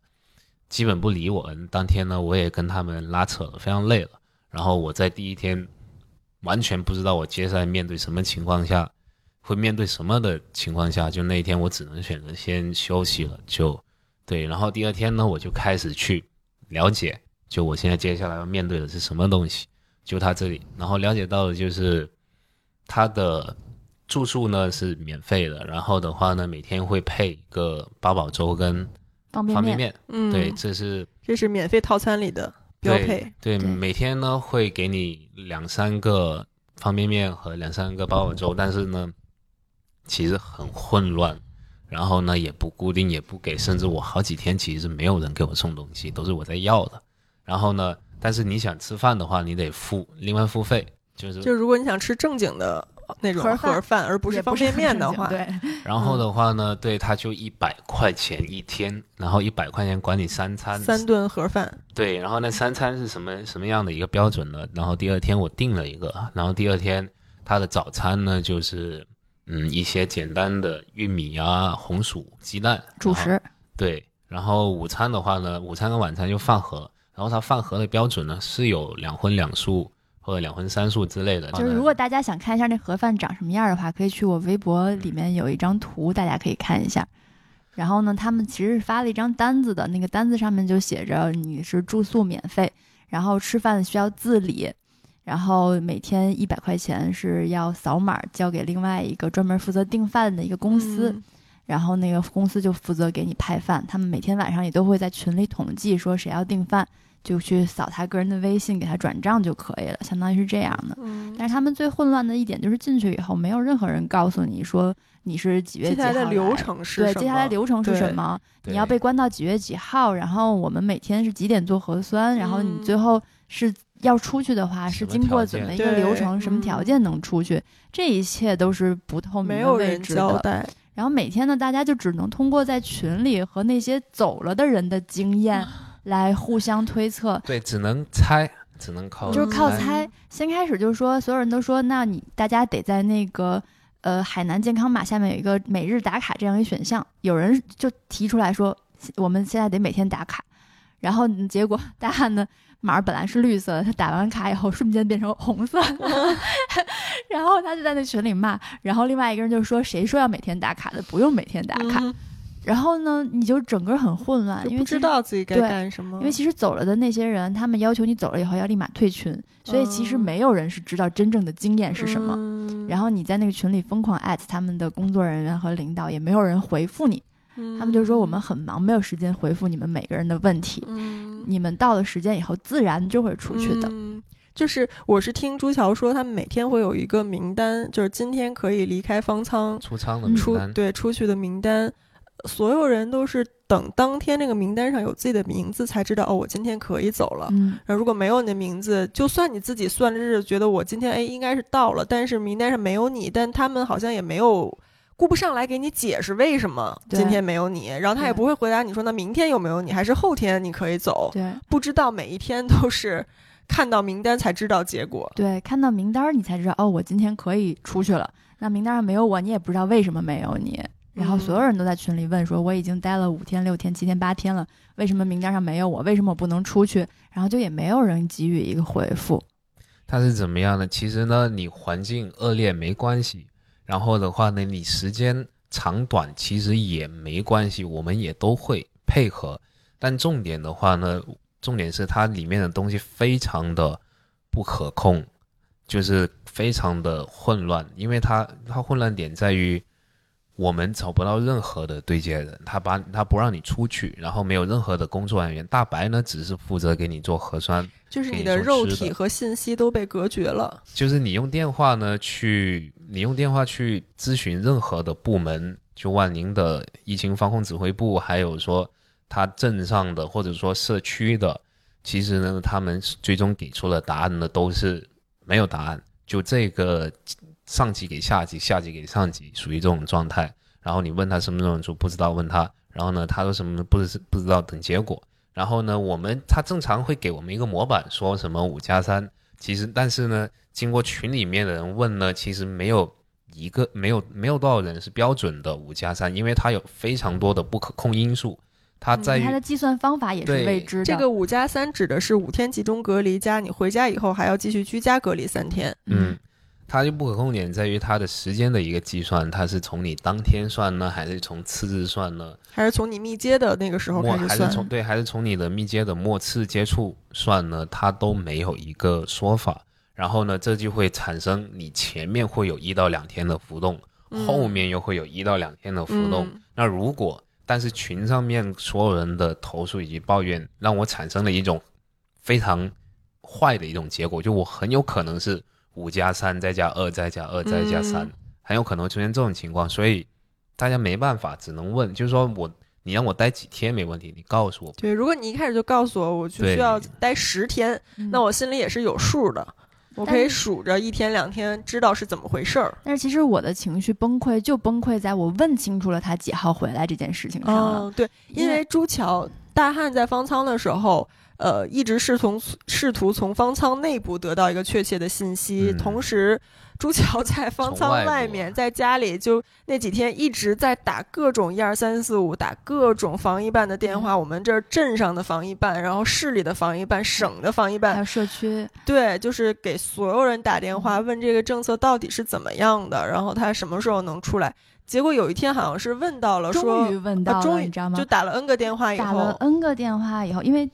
S3: 基本不理我。当天呢，我也跟他们拉扯了，非常累了。然后我在第一天完全不知道我接下来面对什么情况下，会面对什么的情况下，就那一天我只能选择先休息了。就对，然后第二天呢，我就开始去了解，就我现在接下来要面对的是什么东西。就他这里，然后了解到的就是他的住宿呢是免费的，然后的话呢，每天会配一个八宝粥跟
S2: 方便面，
S3: 方便面。
S1: 嗯，
S3: 对，这是
S1: 这是免费套餐里的标配。
S3: 对，
S2: 对
S3: 每天呢会给你两三个方便面和两三个八宝粥，但是呢，其实很混乱，然后呢也不固定，也不给，甚至我好几天其实是没有人给我送东西，都是我在要的。然后呢，但是你想吃饭的话，你得付另外付费，就是
S1: 就如果你想吃正经的那种盒饭，而不是方便面的话，
S2: 对。
S3: 然后的话呢，对，他就一百块钱一天，然后一百块钱管你三餐，
S1: 三顿盒饭。
S3: 对，然后那三餐是什么什么样的一个标准呢？然后第二天我订了一个，然后第二天他的早餐呢就是嗯一些简单的玉米啊、红薯、鸡蛋
S2: 主食。
S3: 对，然后午餐的话呢，午餐跟晚餐就饭盒。然后它饭盒的标准呢是有两荤两素或者两荤三素之类的。
S2: 就是如果大家想看一下那盒饭长什么样的话，可以去我微博里面有一张图，大家可以看一下。然后呢，他们其实是发了一张单子的，那个单子上面就写着你是住宿免费，然后吃饭需要自理，然后每天一百块钱是要扫码交给另外一个专门负责订饭的一个公司。然后那个公司就负责给你派饭，他们每天晚上也都会在群里统计说谁要订饭，就去扫他个人的微信给他转账就可以了，相当于是这样的。嗯。但是他们最混乱的一点就是进去以后没有任何人告诉你说你是几月几号
S1: 的流程是
S2: 对，接下来流程是什么？你要被关到几月几号？然后我们每天是几点做核酸？然后你最后是要出去的话是经过怎么一个流程？什么条件能出去？这一切都是不透明的，
S1: 没有人交代。
S2: 然后每天呢，大家就只能通过在群里和那些走了的人的经验 来互相推测。
S3: 对，只能猜，只能靠
S2: 就是靠猜。先开始就是说，所有人都说，那你大家得在那个呃海南健康码下面有一个每日打卡这样一选项。有人就提出来说，我们现在得每天打卡。然后结果大汉呢？码本来是绿色的，他打完卡以后瞬间变成红色，然后他就在那群里骂，然后另外一个人就说：“谁说要每天打卡的？不用每天打卡。”然后呢，你就整个很混乱，因为不
S1: 知道自己该干什么。
S2: 因为其实走了的那些人，他们要求你走了以后要立马退群，所以其实没有人是知道真正的经验是什么。然后你在那个群里疯狂艾特他们的工作人员和领导，也没有人回复你。他们就说我们很忙，没有时间回复你们每个人的问题。嗯，你们到了时间以后，自然就会出去的。
S1: 就是我是听朱桥说，他们每天会有一个名单，就是今天可以离开方舱
S3: 出舱的名单，
S1: 对出去的名单。所有人都是等当天那个名单上有自己的名字才知道哦，我今天可以走了。嗯，然后如果没有你的名字，就算你自己算日子，觉得我今天哎应该是到了，但是名单上没有你，但他们好像也没有。顾不上来给你解释为什么今天没有你，然后他也不会回答你说那明天有没有你，还是后天你可以走？
S2: 对，
S1: 不知道每一天都是看到名单才知道结果。
S2: 对，看到名单你才知道哦，我今天可以出去了。那名单上没有我，你也不知道为什么没有你。然后所有人都在群里问说我已经待了五天、六天、七天、八天了，为什么名单上没有我？为什么我不能出去？然后就也没有人给予一个回复。
S3: 他是怎么样的？其实呢，你环境恶劣没关系。然后的话呢，你时间长短其实也没关系，我们也都会配合。但重点的话呢，重点是它里面的东西非常的不可控，就是非常的混乱，因为它它混乱点在于。我们找不到任何的对接人，他把他不让你出去，然后没有任何的工作人员。大白呢，只是负责给你做核酸，
S1: 就是你的肉体和信息都被隔绝了。
S3: 就是你用电话呢去，你用电话去咨询任何的部门，就万宁的疫情防控指挥部，还有说他镇上的或者说社区的，其实呢，他们最终给出的答案呢都是没有答案。就这个。上级给下级，下级给上级，属于这种状态。然后你问他什么种说不知道，问他，然后呢，他说什么不知不知道等结果。然后呢，我们他正常会给我们一个模板，说什么五加三。其实，但是呢，经过群里面的人问呢，其实没有一个没有没有多少人是标准的五加三，因为它有非常多的不可控因素。它在于
S2: 它的计算方法也是未知的。
S1: 这个五加三指的是五天集中隔离加你回家以后还要继续居家隔离三天。
S3: 嗯。它就不可控点在于它的时间的一个计算，它是从你当天算呢，还是从次日算呢？
S1: 还是从你密接的那个时候开始
S3: 算？还是从对，还是从你的密接的末次接触算呢？它都没有一个说法。然后呢，这就会产生你前面会有一到两天的浮动，后面又会有一到两天的浮动。那如果但是群上面所有人的投诉以及抱怨，让我产生了一种非常坏的一种结果，就我很有可能是。五加三再加二再加二再加三，很有可能会出现这种情况，所以大家没办法，只能问，就是说我你让我待几天没问题，你告诉我。
S1: 对，如果你一开始就告诉我，我就需要待十天，那我心里也是有数的。我可以数着一天两天，知道是怎么回事儿。
S2: 但是其实我的情绪崩溃就崩溃在我问清楚了他几号回来这件事情上了。
S1: 对，因为朱桥大汉在方舱的时候。呃，一直是从试图从方舱内部得到一个确切的信息，同时朱桥在方舱外面，在家里就那几天一直在打各种一二三四五，打各种防疫办的电话。我们这儿镇上的防疫办，然后市里的防疫办，省的防疫办，
S2: 还有社区，
S1: 对，就是给所有人打电话问这个政策到底是怎么样的，然后他什么时候能出来。结果有一天好像是问到了，
S2: 终于问到了，你知道吗？
S1: 就打了 N 个电话以后，
S2: 打了 N 个电话以后，因为。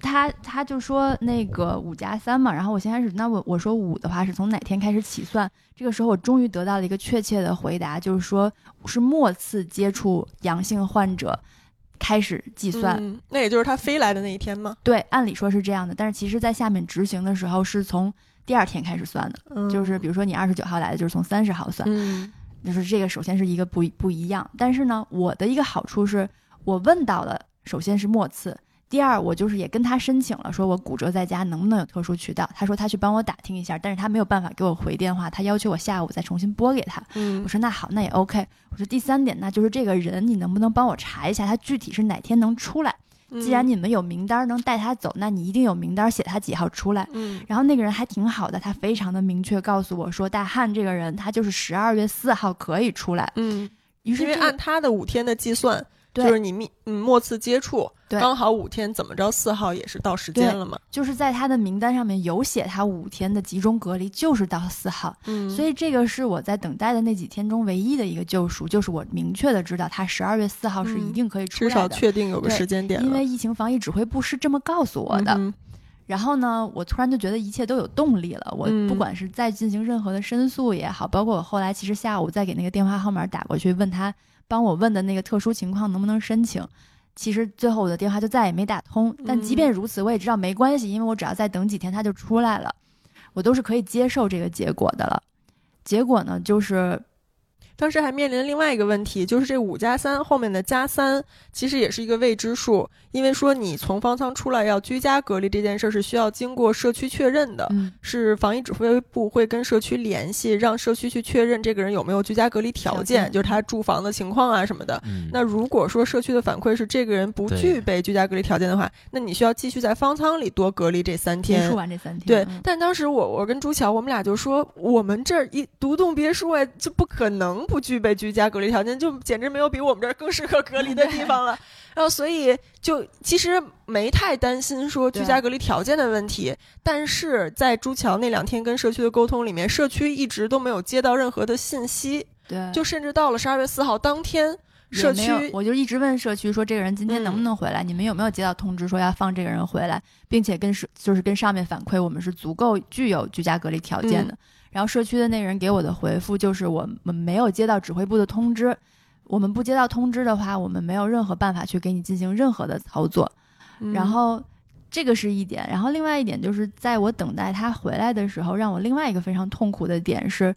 S2: 他他就说那个五加三嘛，然后我先开始，那我我说五的话是从哪天开始起算？这个时候我终于得到了一个确切的回答，就是说是末次接触阳性患者开始计算。
S1: 那也就是他飞来的那一天吗？
S2: 对，按理说是这样的，但是其实在下面执行的时候是从第二天开始算的，就是比如说你二十九号来的，就是从三十号算。
S1: 嗯，
S2: 就是这个首先是一个不不一样，但是呢，我的一个好处是我问到了，首先是末次。第二，我就是也跟他申请了，说我骨折在家能不能有特殊渠道？他说他去帮我打听一下，但是他没有办法给我回电话，他要求我下午再重新拨给他。
S1: 嗯，
S2: 我说那好，那也 OK。我说第三点，那就是这个人你能不能帮我查一下，他具体是哪天能出来？既然你们有名单能带他走，那你一定有名单写他几号出来。
S1: 嗯，
S2: 然后那个人还挺好的，他非常的明确告诉我说，大汉这个人他就是十二月四号可以出来。
S1: 嗯，
S2: 于是
S1: 因为按他的五天的计算。就是你密嗯末次接触，刚好五天，怎么着四号也是到时间了嘛？
S2: 就是在他的名单上面有写他五天的集中隔离，就是到四号。
S1: 嗯，
S2: 所以这个是我在等待的那几天中唯一的一个救赎，就是我明确的知道他十二月四号是一定可以出
S1: 来的，至少确定有个时间点。
S2: 因为疫情防疫指挥部是这么告诉我的。然后呢，我突然就觉得一切都有动力了。我不管是再进行任何的申诉也好，包括我后来其实下午再给那个电话号码打过去问他。帮我问的那个特殊情况能不能申请？其实最后我的电话就再也没打通。但即便如此，我也知道没关系，因为我只要再等几天他就出来了，我都是可以接受这个结果的了。结果呢，就是。
S1: 当时还面临另外一个问题，就是这五加三后面的加三其实也是一个未知数，因为说你从方舱出来要居家隔离这件事是需要经过社区确认的，是防疫指挥部会跟社区联系，让社区去确认这个人有没有居家隔离条件，就是他住房的情况啊什么的。那如果说社区的反馈是这个人不具备居家隔离条件的话，那你需要继续在方舱里多隔离这三天，
S2: 结束完这三天。
S1: 对，但当时我我跟朱桥我们俩就说，我们这儿一独栋别墅哎，就不可能。不具备居家隔离条件，就简直没有比我们这儿更适合隔离的地方了。然后，所以就其实没太担心说居家隔离条件的问题。但是在朱桥那两天跟社区的沟通里面，社区一直都没有接到任何的信息。
S2: 对，
S1: 就甚至到了十二月四号当天，社区
S2: 我就一直问社区说，这个人今天能不能回来？你们有没有接到通知说要放这个人回来，并且跟是就是跟上面反馈，我们是足够具有居家隔离条件的。然后社区的那个人给我的回复就是我们没有接到指挥部的通知，我们不接到通知的话，我们没有任何办法去给你进行任何的操作。然后这个是一点，然后另外一点就是在我等待他回来的时候，让我另外一个非常痛苦的点是，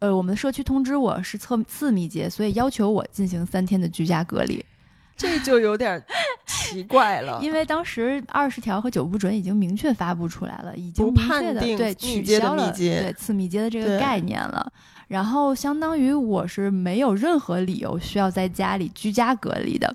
S2: 呃，我们的社区通知我是测次密接，所以要求我进行三天的居家隔离。
S1: 这就有点奇怪了，
S2: 因为当时二十条和九不准已经明确发布出来了，已经明确的对取消了对次密接的这个概念了，然后相当于我是没有任何理由需要在家里居家隔离的。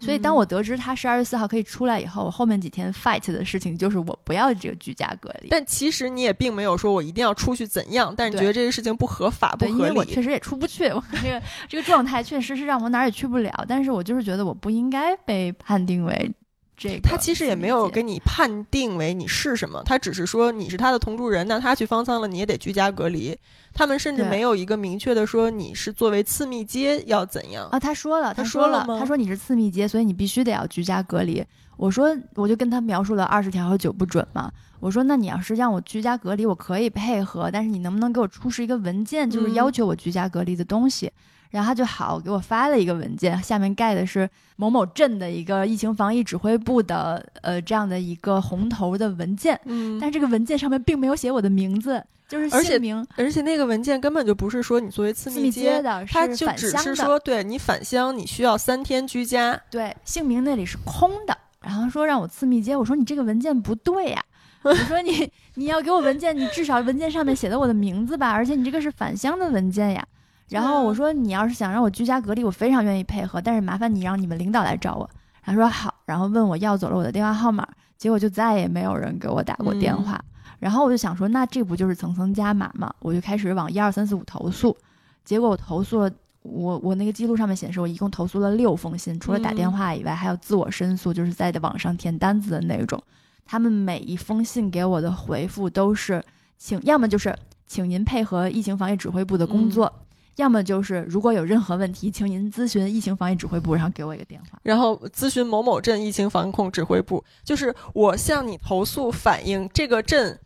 S2: 所以，当我得知他十二月四号可以出来以后，我后面几天 fight 的事情就是我不要这个居家隔离。
S1: 但其实你也并没有说我一定要出去怎样，但是觉得这个事情不合法、不合理。
S2: 因为我确实也出不去，我这个这个状态确实是让我哪儿也去不了。但是我就是觉得我不应该被判定为。这
S1: 他其实也没有给你判定为你是什么，他只是说你是他的同住人，那他去方舱了，你也得居家隔离。他们甚至没有一个明确的说你是作为次密接要怎样
S2: 啊？他说了，
S1: 他
S2: 说
S1: 了，
S2: 他说你是次密接，所以你必须得要居家隔离。我说，我就跟他描述了二十条和九不准嘛。我说，那你要是让我居家隔离，我可以配合，但是你能不能给我出示一个文件，就是要求我居家隔离的东西？然后他就好给我发了一个文件，下面盖的是某某镇的一个疫情防疫指挥部的呃这样的一个红头的文件，
S1: 嗯，
S2: 但这个文件上面并没有写我的名字，就是姓名，
S1: 而且那个文件根本就不是说你作为次
S2: 密
S1: 接
S2: 的，
S1: 他就只是说对你返乡你需要三天居家，
S2: 对，姓名那里是空的，然后说让我次密接，我说你这个文件不对呀。我说你 你要给我文件，你至少文件上面写的我的名字吧，而且你这个是返乡的文件呀。然后我说你要是想让我居家隔离，我非常愿意配合，但是麻烦你让你们领导来找我。他说好，然后问我要走了我的电话号码，结果就再也没有人给我打过电话。然后我就想说，那这不就是层层加码吗？我就开始往一二三四五投诉，结果我投诉了，我我那个记录上面显示我一共投诉了六封信，除了打电话以外，还有自我申诉，就是在网上填单子的那种。他们每一封信给我的回复都是，请要么就是请您配合疫情防疫指挥部的工作，要么就是如果有任何问题，请您咨询疫情防疫指挥部，然后给我一个电话，
S1: 然后咨询某某镇疫情防控指挥部，就是我向你投诉反映这个镇。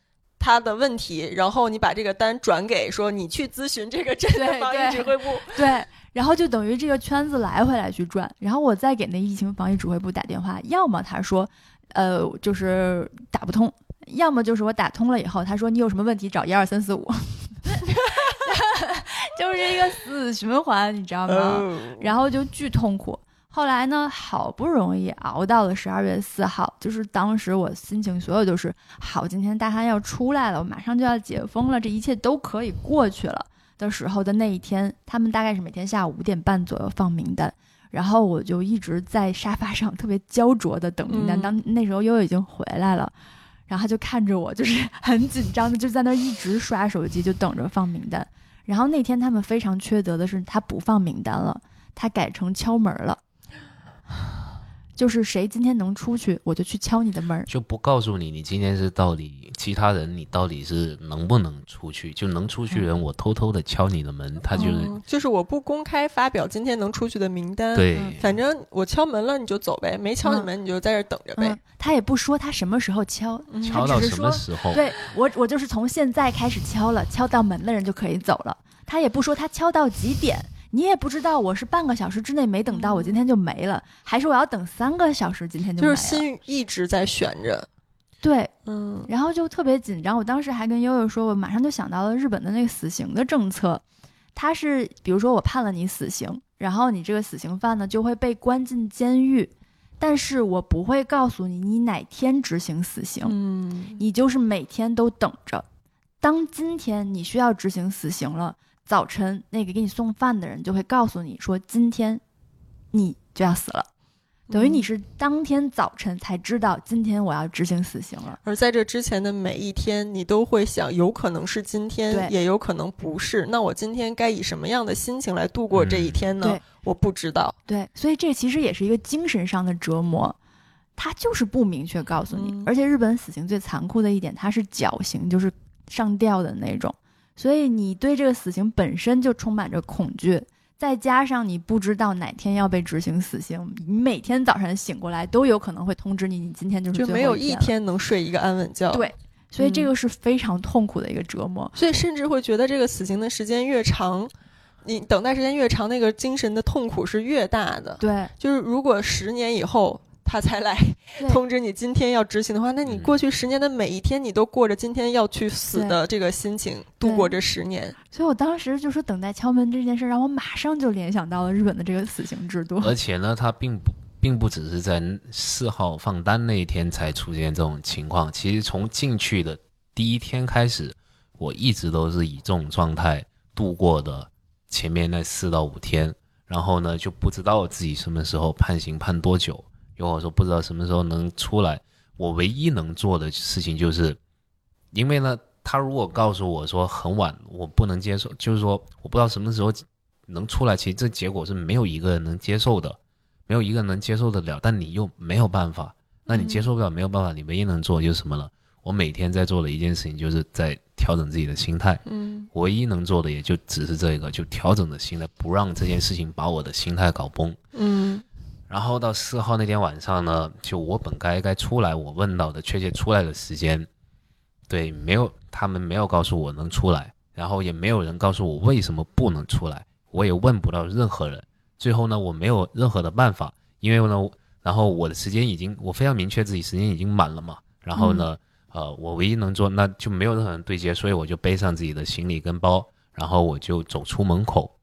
S1: 他的问题，然后你把这个单转给说你去咨询这个镇的防疫指挥部，
S2: 对，然后就等于这个圈子来回来去转，然后我再给那疫情防疫指挥部打电话，要么他说，呃，就是打不通，要么就是我打通了以后，他说你有什么问题找一二三四五，就是一个死循环，你知道吗？然后就巨痛苦。后来呢，好不容易熬到了十二月四号，就是当时我心情所有都是好，今天大汉要出来了，我马上就要解封了，这一切都可以过去了的时候的那一天，他们大概是每天下午五点半左右放名单，然后我就一直在沙发上特别焦灼的等名单。当那时候悠悠已经回来了，然后他就看着我，就是 很紧张的就在那一直刷手机，就等着放名单。然后那天他们非常缺德的是，他不放名单了，他改成敲门了。就是谁今天能出去，我就去敲你的门
S3: 就不告诉你你今天是到底其他人你到底是能不能出去，就能出去人我偷偷的敲你的门，他就是
S1: 就是我不公开发表今天能出去的名单，
S3: 对，
S1: 反正我敲门了你就走呗，没敲你门你就在这等着呗。
S2: 他也不说他什么时候敲，
S3: 敲到什么时候？
S2: 对我我就是从现在开始敲了，敲到门的人就可以走了。他也不说他敲到几点。你也不知道我是半个小时之内没等到，我今天就没了，还是我要等三个小时，今天就
S1: 就是心一直在悬着，
S2: 对，嗯，然后就特别紧张。我当时还跟悠悠说，我马上就想到了日本的那个死刑的政策，他是比如说我判了你死刑，然后你这个死刑犯呢就会被关进监狱，但是我不会告诉你你哪天执行死刑，
S1: 嗯，
S2: 你就是每天都等着，当今天你需要执行死刑了。早晨，那个给你送饭的人就会告诉你说：“今天，你就要死了。”等于你是当天早晨才知道今天我要执行死刑了。
S1: 而在这之前的每一天，你都会想，有可能是今天，也有可能不是。那我今天该以什么样的心情来度过这一天呢？我不知道。
S2: 对，所以这其实也是一个精神上的折磨。他就是不明确告诉你。而且日本死刑最残酷的一点，它是绞刑，就是上吊的那种。所以你对这个死刑本身就充满着恐惧，再加上你不知道哪天要被执行死刑，你每天早上醒过来都有可能会通知你，你今天就是
S1: 就没有一天能睡一个安稳觉。
S2: 对，所以这个是非常痛苦的一个折磨。
S1: 所以甚至会觉得这个死刑的时间越长，你等待时间越长，那个精神的痛苦是越大的。
S2: 对，
S1: 就是如果十年以后。他才来通知你今天要执行的话，那你过去十年的每一天，你都过着今天要去死的这个心情度过这十年。
S2: 所以我当时就说，等待敲门这件事，让我马上就联想到了日本的这个死刑制度。
S3: 而且呢，它并不并不只是在四号放单那一天才出现这种情况，其实从进去的第一天开始，我一直都是以这种状态度过的前面那四到五天，然后呢，就不知道自己什么时候判刑判多久。有我说不知道什么时候能出来，我唯一能做的事情就是，因为呢，他如果告诉我说很晚，我不能接受，就是说我不知道什么时候能出来，其实这结果是没有一个人能接受的，没有一个人能接受得了。但你又没有办法，那你接受不了，没有办法，你唯一能做的就是什么了？我每天在做的一件事情就是在调整自己的心态，
S1: 嗯，
S3: 唯一能做的也就只是这个，就调整的心态，不让这件事情把我的心态搞崩，
S1: 嗯。
S3: 然后到四号那天晚上呢，就我本该该出来，我问到的确切出来的时间，对，没有，他们没有告诉我能出来，然后也没有人告诉我为什么不能出来，我也问不到任何人。最后呢，我没有任何的办法，因为呢，然后我的时间已经，我非常明确自己时间已经满了嘛。然后呢，呃，我唯一能做，那就没有任何人对接，所以我就背上自己的行李跟包，然后我就走出门口。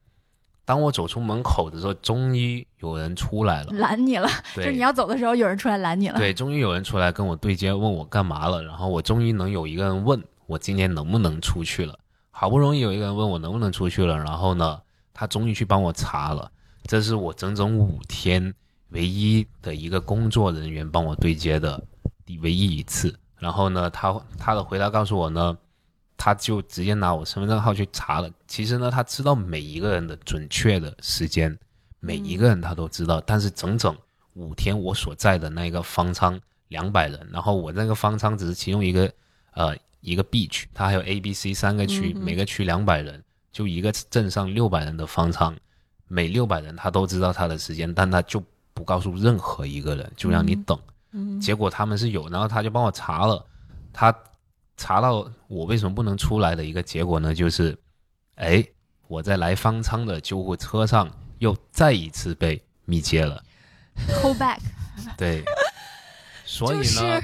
S3: 当我走出门口的时候，终于有人出来了，
S2: 拦你了。就是你要走的时候，有人出来拦你了。
S3: 对，终于有人出来跟我对接，问我干嘛了。然后我终于能有一个人问我今天能不能出去了。好不容易有一个人问我能不能出去了，然后呢，他终于去帮我查了。这是我整整五天唯一的一个工作人员帮我对接的唯一一次。然后呢，他他的回答告诉我呢，他就直接拿我身份证号去查了。其实呢，他知道每一个人的准确的时间，每一个人他都知道。但是整整五天，我所在的那个方舱两百人，然后我那个方舱只是其中一个，呃。一个 B 区，它还有 A、B、C 三个区，每个区两百人，就一个镇上六百人的方舱，每六百人他都知道他的时间，但他就不告诉任何一个人，就让你等。结果他们是有，然后他就帮我查了，他查到我为什么不能出来的一个结果呢，就是，哎，我在来方舱的救护车上又再一次被密接了
S2: ，call back。
S3: 对，所以呢。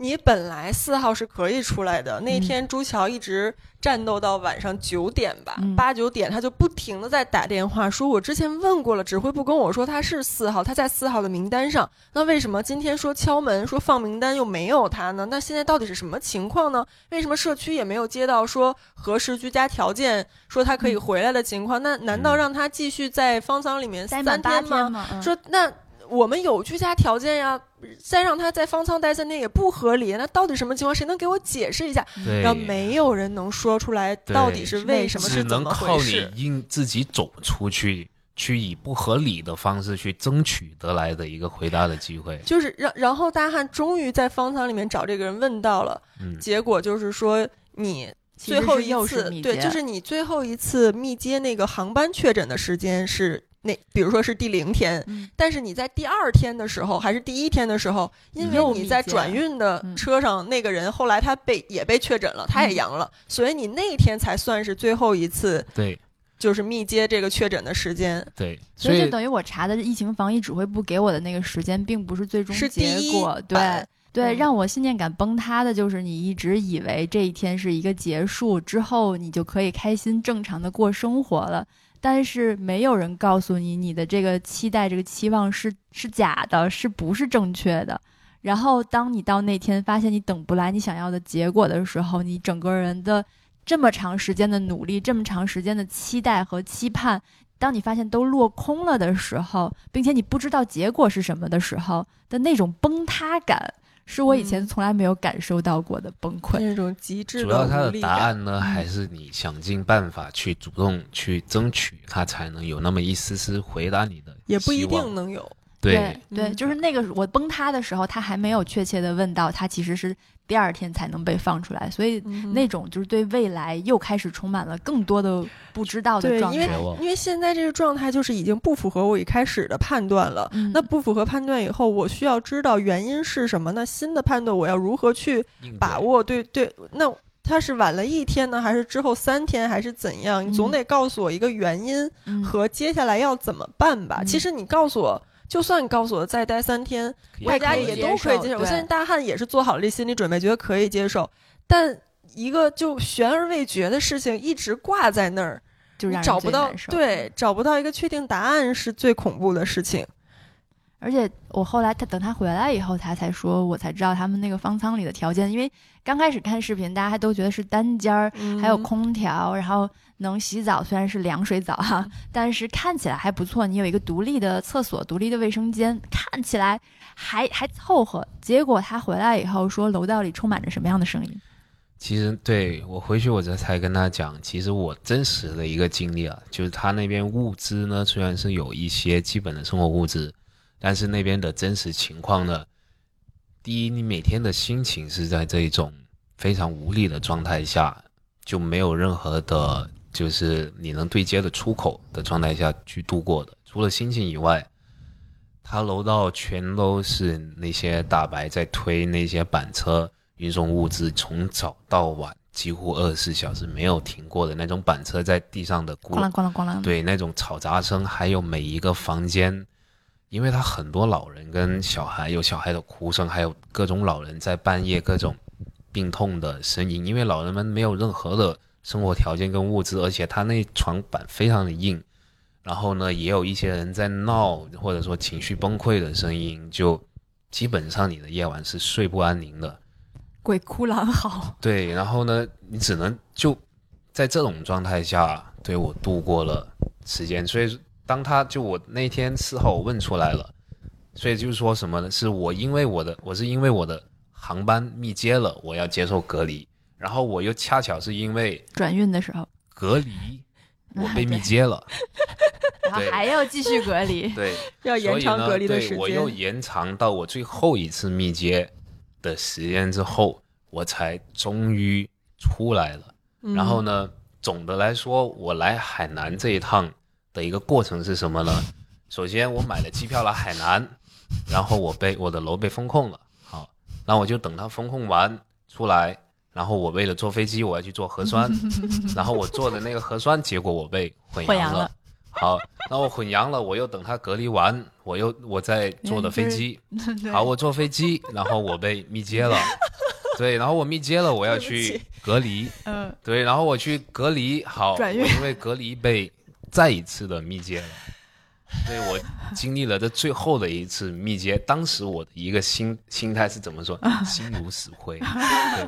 S1: 你本来四号是可以出来的，那天朱桥一直战斗到晚上九点吧，八九点他就不停的在打电话，说我之前问过了，指挥部跟我说他是四号，他在四号的名单上，那为什么今天说敲门说放名单又没有他呢？那现在到底是什么情况呢？为什么社区也没有接到说核实居家条件，说他可以回来的情况？那难道让他继续在方舱里面三天吗？说那。我们有居家条件呀，再让他在方舱待三天也不合理。那到底什么情况？谁能给我解释一下？然后没有人能说出来到底是为什么，是怎么回
S3: 事？只能靠你硬自己走出去，去以不合理的方式去争取得来的一个回答的机会。
S1: 就是然，然后大汉终于在方舱里面找这个人问到了，结果就是说你最后一次，对，就是你最后一次密接那个航班确诊的时间是。那比如说是第零天，但是你在第二天的时候还是第一天的时候，因为你在转运的车上那个人后来他被也被确诊了，他也阳了，所以你那天才算是最后一次，
S3: 对，
S1: 就是密接这个确诊的时间，
S3: 对，
S2: 所以就等于我查的疫情防疫指挥部给我的那个时间，并不是最终结果，对对，让我信念感崩塌的就是你一直以为这一天是一个结束之后，你就可以开心正常的过生活了。但是没有人告诉你，你的这个期待、这个期望是是假的，是不是正确的？然后当你到那天发现你等不来你想要的结果的时候，你整个人的这么长时间的努力、这么长时间的期待和期盼，当你发现都落空了的时候，并且你不知道结果是什么的时候的那种崩塌感。是我以前从来没有感受到过的崩溃，
S1: 那种极致
S3: 主要他的答案呢，还是你想尽办法去主动去争取，他才能有那么一丝丝回答你的。
S1: 也不一定能有。
S3: 对
S2: 对，就是那个我崩塌的时候，他还没有确切的问到，他其实是第二天才能被放出来，所以那种就是对未来又开始充满了更多的不知道的状态。
S1: 因为因为现在这个状态就是已经不符合我一开始的判断了。那不符合判断以后，我需要知道原因是什么？那新的判断我要如何去把握？对对，那他是晚了一天呢，还是之后三天，还是怎样？你总得告诉我一个原因和接下来要怎么办吧。其实你告诉我。就算你告诉我再待三天，大家也都可以接受。我相信大汉也是做好了这心理准备，觉得可以接受。但一个就悬而未决的事情一直挂在那儿，
S2: 就
S1: 找不到对，找不到一个确定答案是最恐怖的事情。
S2: 而且我后来他等他回来以后，他才说我才知道他们那个方舱里的条件，因为刚开始看视频，大家还都觉得是单间儿，还有空调，然后能洗澡，虽然是凉水澡哈，但是看起来还不错。你有一个独立的厕所、独立的卫生间，看起来还还凑合。结果他回来以后说，楼道里充满着什么样的声音？
S3: 其实对我回去我这才跟他讲，其实我真实的一个经历啊，就是他那边物资呢，虽然是有一些基本的生活物资。但是那边的真实情况呢？第一，你每天的心情是在这一种非常无力的状态下，就没有任何的，就是你能对接的出口的状态下去度过的。除了心情以外，他楼道全都是那些大白在推那些板车运送物资，从早到晚几乎二十四小时没有停过的那种板车在地上的
S2: 咣啷咣啷咣啷，
S3: 对那种嘈杂声，还有每一个房间。因为他很多老人跟小孩，有小孩的哭声，还有各种老人在半夜各种病痛的声音。因为老人们没有任何的生活条件跟物资，而且他那床板非常的硬，然后呢，也有一些人在闹，或者说情绪崩溃的声音，就基本上你的夜晚是睡不安宁的。
S2: 鬼哭狼嚎。
S3: 对，然后呢，你只能就在这种状态下，对我度过了时间。所以当他就我那天事后问出来了，所以就是说什么呢？是我因为我的我是因为我的航班密接了，我要接受隔离，然后我又恰巧是因为
S2: 转运的时候
S3: 隔离，我被密接了，
S2: 然后还要继续隔离，
S3: 对，
S1: 要延长隔离的时间。
S3: 我又延长到我最后一次密接。的时间之后，我才终于出来了。然后呢，总的来说，我来海南这一趟的一个过程是什么呢？首先，我买了机票来海南，然后我被我的楼被封控了。好，那我就等它封控完出来。然后我为了坐飞机，我要去做核酸。然后我做的那个核酸结果我被混
S2: 阳
S3: 了。好，那我混阳了，我又等他隔离完，我又我再坐的飞机。好，我坐飞机，然后我被密接了。对，然后我密接了，我要去隔离。嗯，对，然后我去隔离。好，我因为隔离被再一次的密接了。所以我经历了这最后的一次密接，当时我的一个心心态是怎么说？心如死灰。对，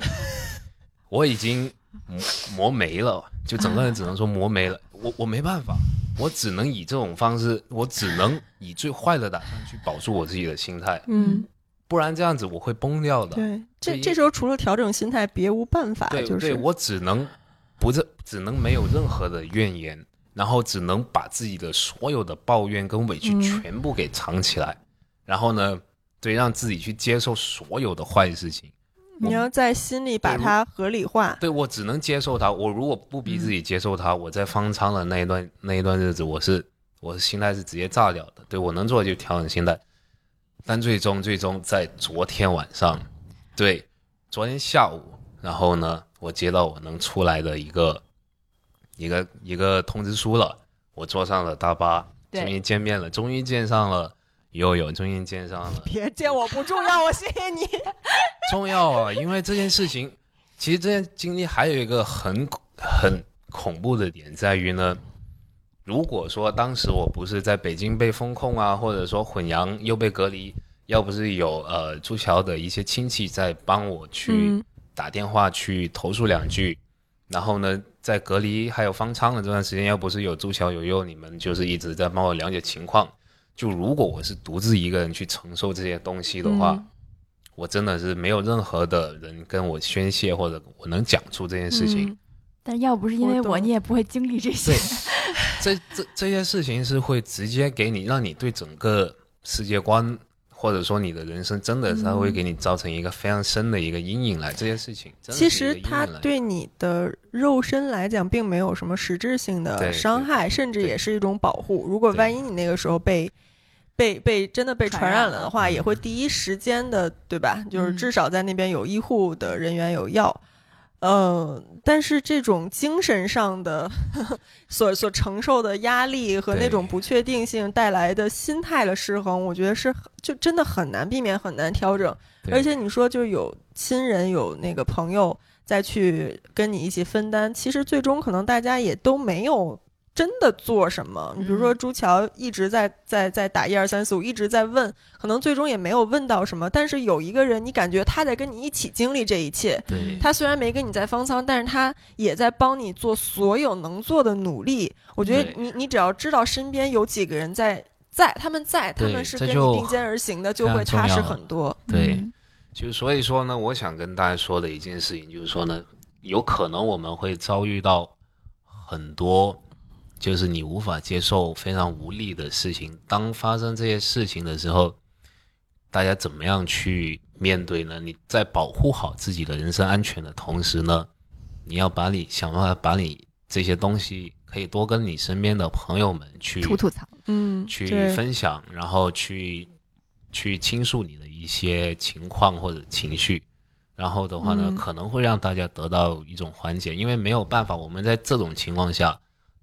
S3: 我已经磨磨没了，就整个人只能说磨没了。我我没办法。我只能以这种方式，我只能以最坏的打算去保住我自己的心态，
S1: 嗯，
S3: 不然这样子我会崩掉的。
S1: 对，这这时候除了调整心态，别无办法。
S3: 对，
S1: 对
S3: 我只能不是，只能没有任何的怨言，然后只能把自己的所有的抱怨跟委屈全部给藏起来，然后呢，对，让自己去接受所有的坏事情。
S1: 你要在心里把它合理化。
S3: 对我只能接受它。我如果不逼自己接受它，我在方舱的那一段那一段日子，我是我的心态是直接炸掉的。对我能做的就调整心态，但最终最终在昨天晚上，对，昨天下午，然后呢，我接到我能出来的一个一个一个通知书了，我坐上了大巴，终于见面了，终于见上了。又有，终于见上了。
S1: 别见我不重要，我谢谢你。
S3: 重要啊，因为这件事情，其实这件经历还有一个很很恐怖的点在于呢，如果说当时我不是在北京被封控啊，或者说混阳又被隔离，要不是有呃朱桥的一些亲戚在帮我去打电话去投诉两句，然后呢，在隔离还有方舱的这段时间，要不是有朱桥有佑你们就是一直在帮我了解情况。就如果我是独自一个人去承受这些东西的话，我真的是没有任何的人跟我宣泄，或者我能讲出这件事情。
S2: 但要不是因为我，你也不会经历这些。
S3: 这这这些事情是会直接给你，让你对整个世界观，或者说你的人生，真的它会给你造成一个非常深的一个阴影来。这些事情，
S1: 其实它对你的肉身来讲，并没有什么实质性的伤害，甚至也是一种保护。如果万一你那个时候被被被真的被传染了的话，也会第一时间的，对吧？就是至少在那边有医护的人员有药，呃，但是这种精神上的 所所承受的压力和那种不确定性带来的心态的失衡，我觉得是就真的很难避免，很难调整。而且你说就有亲人有那个朋友再去跟你一起分担，其实最终可能大家也都没有。真的做什么？你比如说朱桥一直在在在打一二三四五，一直在问，可能最终也没有问到什么。但是有一个人，你感觉他在跟你一起经历这一切。
S3: 对，
S1: 他虽然没跟你在方舱，但是他也在帮你做所有能做的努力。我觉得你你只要知道身边有几个人在在，他们在，他们是跟你并肩而行的，就会踏实很多。
S3: 对，就所以说呢，我想跟大家说的一件事情就是说呢，有可能我们会遭遇到很多。就是你无法接受非常无力的事情。当发生这些事情的时候，大家怎么样去面对呢？你在保护好自己的人身安全的同时呢，你要把你想办法把你这些东西可以多跟你身边的朋友们去
S2: 吐吐槽，
S1: 嗯，
S3: 去分享，然后去去倾诉你的一些情况或者情绪，然后的话呢，可能会让大家得到一种缓解，因为没有办法，我们在这种情况下。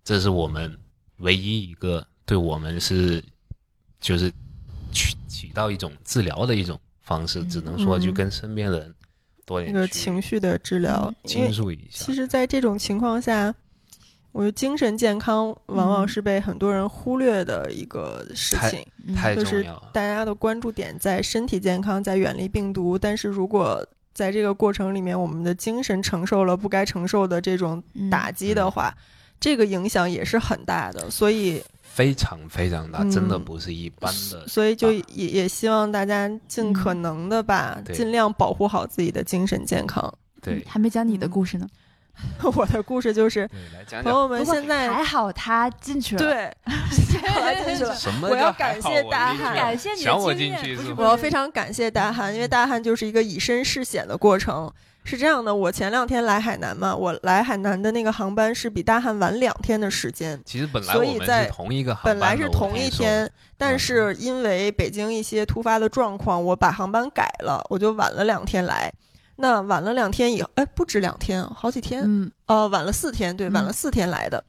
S3: 这是我们唯一一个对我们是，就是起起到一种治疗的一种方式，只能说就跟身边人多点
S1: 那个情绪的治疗，
S3: 倾诉一下。
S1: 其实，在这种情况下，我觉得精神健康往往是被很多人忽略的一个事情，
S3: 太
S1: 就是
S3: 重要了。
S1: 大家的关注点在身体健康，在远离病毒，但是如果在这个过程里面，我们的精神承受了不该承受的这种打击的话，这个影响也是很大的。所以
S3: 非常非常大，
S1: 嗯
S3: 真的不是一般的。
S1: 所以就也也希望大家尽可能的吧，
S3: 对
S1: 尽量保护好自己的精神健康。
S3: 对
S2: 还没讲你的故事呢。
S1: 我的故事就是，朋友们现在
S2: 还好他进去了，
S1: 对，后来进去了。
S3: 什么
S1: 我要感谢大汉
S2: 感谢你的
S3: 想我
S2: 经验
S1: 我要非常感谢大汉，因为大汉就是一个以身试险的过程。是这样的，我前两天来海南嘛，我来海南的那个航班是比大汉晚两天的时间，
S3: 其实本来我们
S1: 所以在
S3: 是同一个航班
S1: 本来是同一，天，
S3: 嗯
S1: 但是因为北京一些突发的状况，我把航班改了，我就晚了两天来。那晚了两天以后，哎，不止两天，好几天，
S2: 嗯
S1: 呃，晚了四天，对，晚了
S2: 嗯
S1: 四天来的。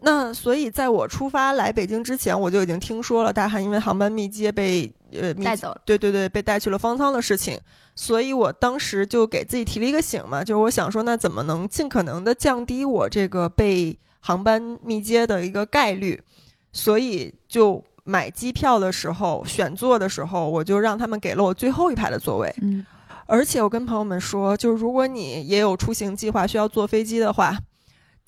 S1: 那所以在我出发来北京之前，我就已经听说了大汉因为航班密接被呃密
S2: 带走了，
S1: 对对对，被带去了方舱的事情，所以我当时就给自己提了一个醒嘛，就是我想说，那怎么能尽可能的降低我这个被航班密接的一个概率？所以就买机票的时候，选座的时候，我就让他们给了我最后一排的座位。
S2: 嗯
S1: 而且我跟朋友们说，就是如果你也有出行计划需要坐飞机的话，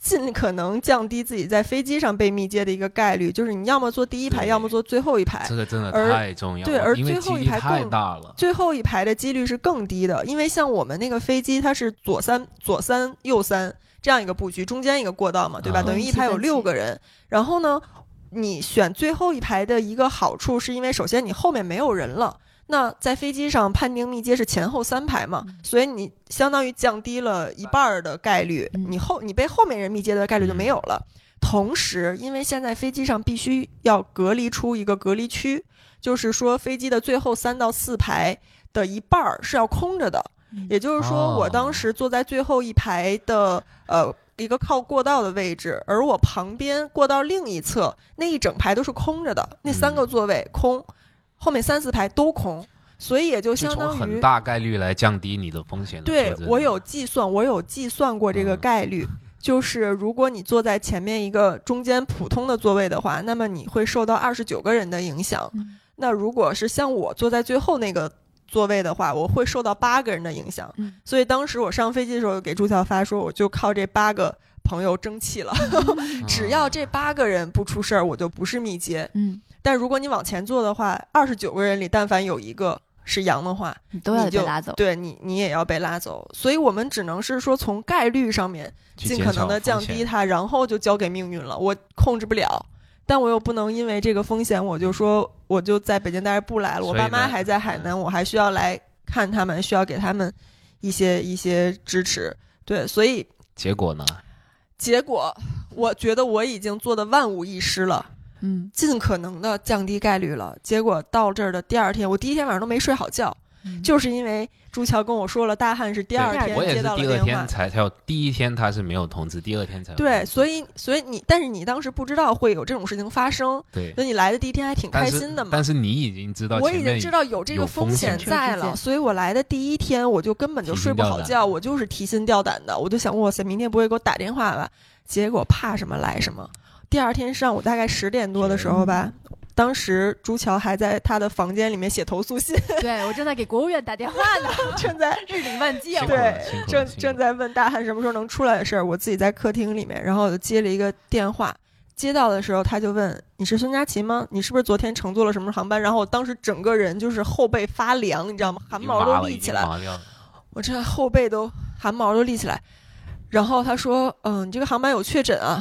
S1: 尽可能降低自己在飞机上被密接的一个概率，就是你要么坐第一排，要么坐最后一排
S3: 这。个真的
S1: 而
S3: 太重要了，
S1: 对而最后一排
S3: 太
S1: 更
S3: 大了。
S1: 最后一排的几率是更低的，因为像我们那个飞机，它是左三左三右三这样一个布局，中间一个过道嘛，对吧？
S3: 嗯
S1: 等于一排有六个人。然后呢，你选最后一排的一个好处，是因为首先你后面没有人了。那在飞机上判定密接是前后三排嘛，所以你相当于降低了一半儿的概率，
S2: 嗯
S1: 你后你被后面人密接的概率就没有了。同时，因为现在飞机上必须要隔离出一个隔离区，就是说飞机的最后三到四排的一半儿是要空着的。
S2: 嗯
S1: 也就是说，
S3: 哦
S1: 我当时坐在最后一排的呃一个靠过道的位置，而我旁边过道另一侧那一整排都是空着的，那三个座位空，后面三四排都空，所以也就相当于
S3: 很大概率来降低你的风险的
S1: 对我有计算，我有计算过这个
S3: 嗯
S1: 概率。就是如果你坐在前面一个中间普通的座位的话，那么你会受到二十九个人的影响。
S2: 嗯
S1: 那如果是像我坐在最后那个座位的话，我会受到八个人的影响。
S2: 嗯
S1: 所以当时我上飞机的时候给朱乔发说，我就靠这八个朋友争气了。
S3: 嗯
S1: 只要这八个人不出事儿，我就不是密接。
S2: 嗯，
S1: 但如果你往前坐的话，二十九个人里但凡有一个是阳的话，
S2: 你都要被拉走。
S1: 对你你也要被拉走。所以我们只能是说从概率上面尽可能的降低它，然后就交给命运了。我控制不了。但我又不能因为这个风险，我就说我就在北京待着不来了。我爸妈还在海南，我还需要来看他们，需要给他们一些一些支持。对，所以
S3: 结果呢？
S1: 结果我觉得我已经做的万无一失了，
S2: 嗯，
S1: 尽可能的降低概率了。结果到这儿的第二天，我第一天晚上都没睡好觉，
S2: 嗯
S1: 就是因为朱乔跟我说了，大汉是第二天接到了
S3: 是第二
S1: 电话。
S3: 天才才有，第一天他是没有通知，第二天才有
S1: 对，所以所以你，但是你当时不知道会有这种事情发生，
S3: 对，
S1: 所以你来的第一天还挺开心的嘛。
S3: 但是你已经知道
S1: 我已经知道有这个风
S3: 风险
S1: 险在了，所以我来的第一天我就根本就睡不好觉，我就是提心吊胆的，我就想哇塞，明天不会给我打电话吧？结果怕什么来什么。第二天上午大概十点多的时候吧，当时朱乔还在他的房间里面写投诉信，
S2: 对我正在给国务院打电话呢，
S1: 正在
S2: 日理万机啊
S1: 对正正在问大汉什么时候能出来的事儿，我自己在客厅里面，然后我就接了一个电话，接到的时候他就问你是孙佳琪吗？你是不是昨天乘坐了什么航班？然后我当时整个人就是后背发凉，你知道吗？汗毛都立起来，我这后背都汗毛都立起来。然后他说：“嗯，你这个航班有确诊啊。”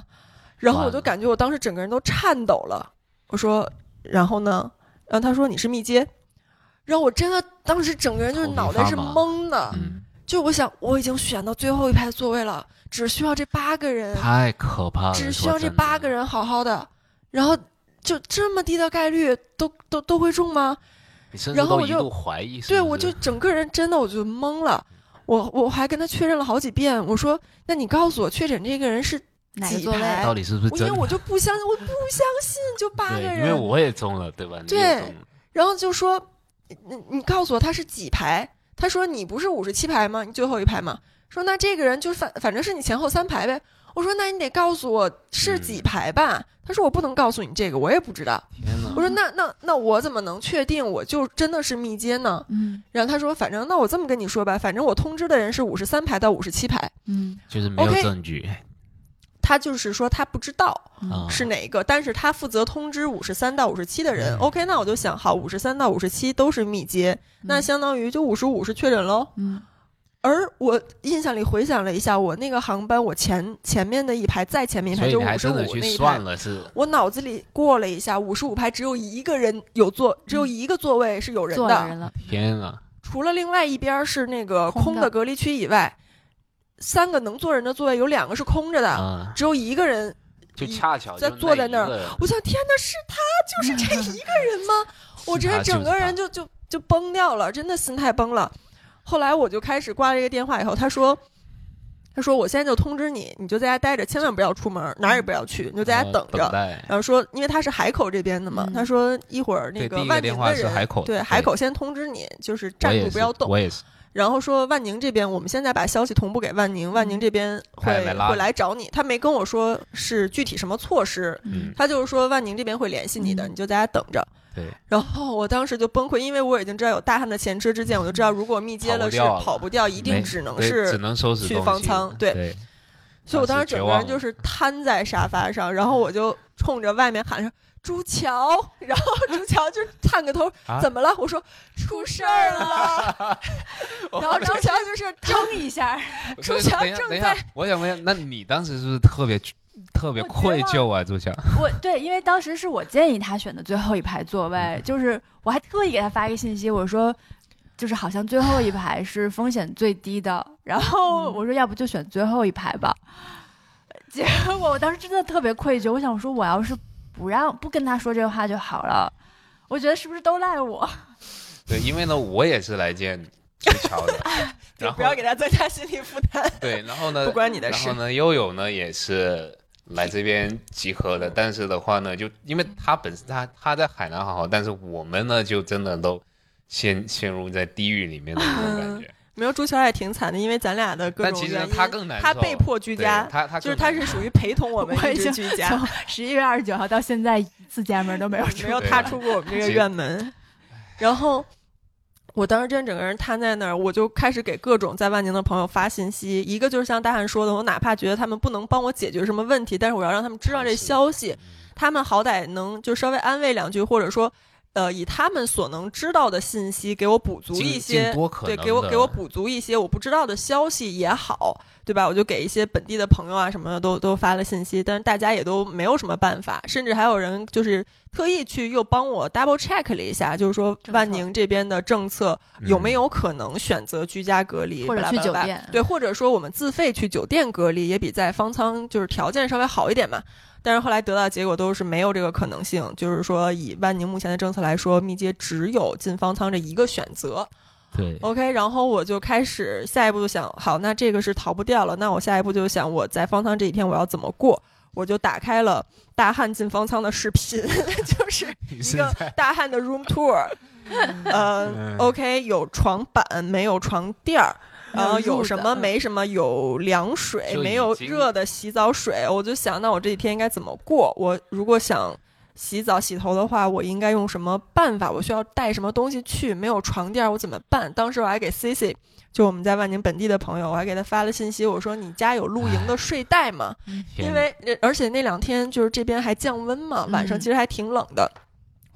S1: 然后我就感觉我当时整个人都颤抖了。我说：“然后呢？”然后他说：“你是密接。”然后我真的当时整个人就是脑袋是懵的。
S3: 嗯，
S1: 就我想，我已经选到最后一排座位了，只需要这八个人，
S3: 太可怕了，
S1: 只需要这八个人好好的，然后就这么低的概率都都都会中吗？然后我就
S3: 怀疑
S1: 对，我就整个人真的我就懵了。我我还跟他确认了好几遍，我说：“那你告诉我，确诊这个人是
S2: 哪个座位？
S1: 几排
S3: 到底是不是真
S1: 因为我就不相信，我不相信，就八个
S3: 人，因为。我也中了，对吧？
S1: 对然后就说：“你你告诉我他是几排？”他说：“你不是五十七排吗？你最后一排吗？”说：“那这个人就反反正是你前后三排呗。”我说那你得告诉我是几排吧。他说我不能告诉你这个，我也不知道。
S3: 天哪！
S1: 我说那那那我怎么能确定我就真的是密接呢？
S2: 嗯，
S1: 然后他说反正那我这么跟你说吧，反正我通知的人是五十三排到五十七排。
S2: 嗯，
S3: 就是没有证据
S1: 他就是说他不知道
S3: 啊，
S1: 是哪一个，但是他负责通知五十三到五十七的人。
S3: 嗯
S1: OK，那我就想好，五十三到五十七都是密接，那相当于就五十五是确诊喽。
S2: 嗯
S1: 而我印象里回想了一下，我那个航班，我前前面的一排，再前面一排就
S3: 所以你还
S1: 五十五
S3: 真的去
S1: 那一排，
S3: 算了是
S1: 我脑子里过了一下，五十五排只有一个人有座，只有一个座位是有人的，
S3: 天啊！
S1: 除了另外一边是那个
S2: 空的
S1: 隔离区以外，三个能坐人的座位有两个是空着的，
S3: 啊，
S1: 只有一个人。
S3: 就恰巧
S1: 在坐在那儿我想，天哪，是他，就是这一个人吗？我
S3: 是他
S1: 这整个人就就就崩掉了，真的心态崩了。后来我就开始挂了一个电话，以后他说，他说我现在就通知你，你就在家待着，千万不要出门，哪儿也不要去，你就在家
S3: 呃
S1: 等着。
S3: 待
S1: 然后说，因为他是海口这边的嘛，
S2: 嗯
S1: 他说一会儿那个万宁
S3: 第一个电话
S1: 的人，
S3: 是海口
S1: 对
S3: 对
S1: 海口先通知你，就是站住不要动。
S3: 我也是，
S1: 然后说万宁这边，我们现在把消息同步给万宁，万宁这边会会来找你。他没跟我说是具体什么措施，
S3: 嗯，
S1: 他就是说万宁这边会联系你的，
S2: 嗯
S1: 你就在家等着。
S3: 对，
S1: 然后我当时就崩溃，因为我已经知道有大汉的前车之鉴，我就知道如果密接了是
S3: 跑不掉
S1: 跑不掉，一定只能
S3: 是只
S1: 是。
S3: 能收拾
S1: 去方舱对
S3: 对，
S1: 所以我当时整个人就是瘫在沙发上，然后我就冲着外面喊着。朱桥，然后朱桥就探个头，
S3: 啊
S1: 怎么了？我说出事儿了。然后朱桥就是
S2: 争一下，
S1: 朱强
S3: 等一下，
S1: 正在，
S3: 我想问一下，那你当时是不是特别特别愧疚啊，朱桥？
S2: 我对，因为当时是我建议他选的最后一排座位，就是我还特意给他发一个信息，我说。就是好像最后一排是风险最低的，然后
S1: 嗯
S2: 我说要不就选最后一排吧。结果我当时真的特别愧疚，我想说我要是不让不跟他说这话就好了，我觉得是不是都赖我？
S3: 对，因为呢，我也是来见朱桥的，
S1: 对
S3: 然后
S1: 不要给他增加心理负担。
S3: 对，然后呢，
S1: 不关你的事
S3: 然后呢，悠悠呢也是来这边集合的，但是的话呢，就因为他本身他他在海南好好，但是我们呢就真的都陷陷入在地狱里面的那种感觉。
S1: 没有朱桥也挺惨的，因为咱俩的各
S3: 但其实
S1: 种原因，
S3: 他更难，
S1: 他被迫居家，
S3: 他他
S1: 就是他是属于陪同我们一直居家
S2: 从，十一月二十九号到现在一次家门都没有出
S1: 没有踏出过我们这个院门。然后我当时真整个人瘫在那儿，我就开始给各种在万宁的朋友发信息。一个就是像大汉说的，我哪怕觉得他们不能帮我解决什么问题，但是我要让他们知道这消息，他们好歹能就稍微安慰两句，或者说。呃，以他们所能知道的信息给我补足一些对，给我给我补足一些我不知道的消息也好，对吧？我就给一些本地的朋友啊什么的都都发了信息，但是大家也都没有什么办法，甚至还有人就是特意去又帮我 double check 了一下，就是说万宁这边的政策有没有可能选择居家隔离，
S2: 或者去酒店
S1: 对，或者说我们自费去酒店隔离，也比在方舱就是条件稍微好一点嘛。但是后来得到结果都是没有这个可能性，就是说以万宁目前的政策来说，密接只有进方舱这一个选择。
S3: 对
S1: OK，然后我就开始下一步就想，好，那这个是逃不掉了，那我下一步就想我在方舱这几天我要怎么过，我就打开了大汉进方舱的视频，就是一个大汉的 room tour，呃
S3: 嗯
S1: ，OK，有床板没有床垫儿。然后
S2: 有
S1: 什么没什么，有凉水，没有热的洗澡水。我就想，那我这几天应该怎么过？我如果想洗澡洗头的话，我应该用什么办法？我需要带什么东西去？没有床垫，我怎么办？当时我还给 C C，就我们在万宁本地的朋友，我还给他发了信息，我说你家有露营的睡袋吗？因为呃而且那两天就是这边还降温嘛，晚上
S2: 嗯
S1: 其实还挺冷的，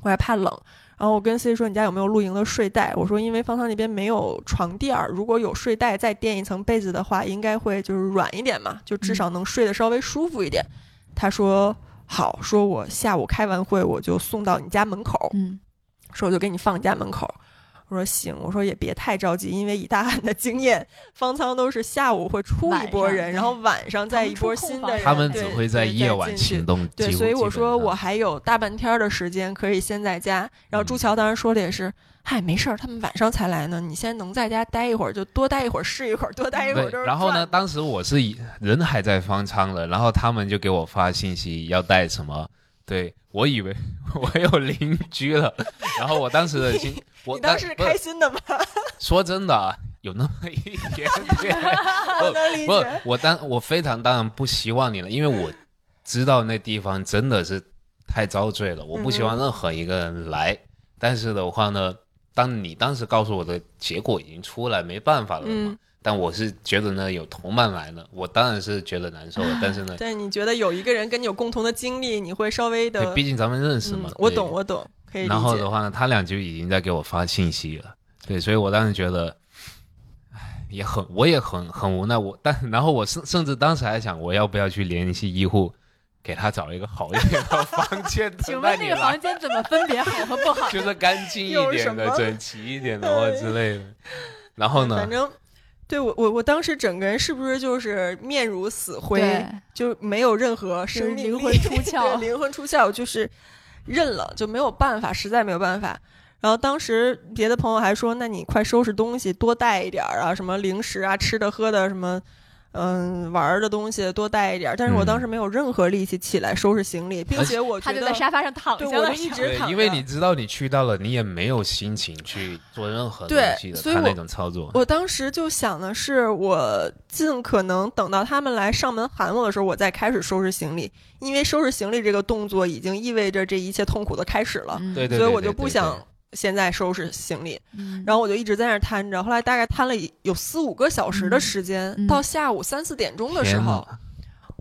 S1: 我还怕冷。然后我跟 C 说：“你家有没有露营的睡袋？”我说：“因为方舱那边没有床垫儿，如果有睡袋再垫一层被子的话，应该会就是软一点嘛，就至少能睡得稍微舒服一点。他说：“好，说我下午开完会我就送到你家门口，
S2: 嗯，
S1: 说我就给你放你家门口。”我说行，我说也别太着急，因为以大汉的经验，方舱都是下午会出一波人，然后晚上再一波新的人，
S3: 他们只会在夜晚行动，
S1: 对，所以我说我还有大半天的时间可以先在家。然后朱桥当时说的也是，嗨，没事儿，他们晚上才来呢，你先能在家待一会儿就多待一会儿是一会儿，多待一会儿就是，
S3: 然后呢，当时我是以人还在方舱了，然后他们就给我发信息要带什么，对我以为 我有邻居了，然后我当时的心，我
S1: 你当时是开心的吗？
S3: 说真的啊，有那么一点点。不不，我当我非常当然不希望你了，因为我知道那地方真的是太遭罪了，我不希望任何一个人来。但是的话呢，当你当时告诉我的结果已经出来，没办法了嘛。但我是觉得呢，有同伴来了，我当然是觉得难受了。但是呢，
S1: 但是你觉得有一个人跟你有共同的经历，你会稍微的，
S3: 毕竟咱们认识嘛。
S1: 我懂，我懂，可以。
S3: 然后的话呢，他俩就已经在给我发信息了。对，所以我当时觉得，唉，也很，我也很很无奈。我但然后我甚甚至当时还想，我要不要去联系医护，给他找一个好一点的房间？
S2: 请问那个房间怎么分别好和不好？
S3: 就是干净一点的、整齐一点的或之类的。然后呢？
S1: 反正。对我我我当时整个人是不是就是面如死灰，就没有任何生命
S2: 灵魂出窍，
S1: 灵魂出窍就是认了，就没有办法，实在没有办法。然后当时别的朋友还说：“那你快收拾东西，多带一点儿啊，什么零食啊，吃的喝的什么。”嗯，玩的东西多带一点，但是我当时没有任何力气起来收拾行李，并且我
S2: 他就在沙发上躺
S1: 下了，一直躺。
S3: 因为你知道你去到了，你也没有心情去做任何东西的，他那种操作。
S1: 我当时就想的是，我尽可能等到他们来上门喊我的时候，我再开始收拾行李，因为收拾行李这个动作已经意味着这一切痛苦的开始了，
S3: 对对，
S1: 所以我就不想。现在收拾行李，然后我就一直在那儿瘫着。后来大概瘫了有四五个小时的时间，到下午三四点钟的时候，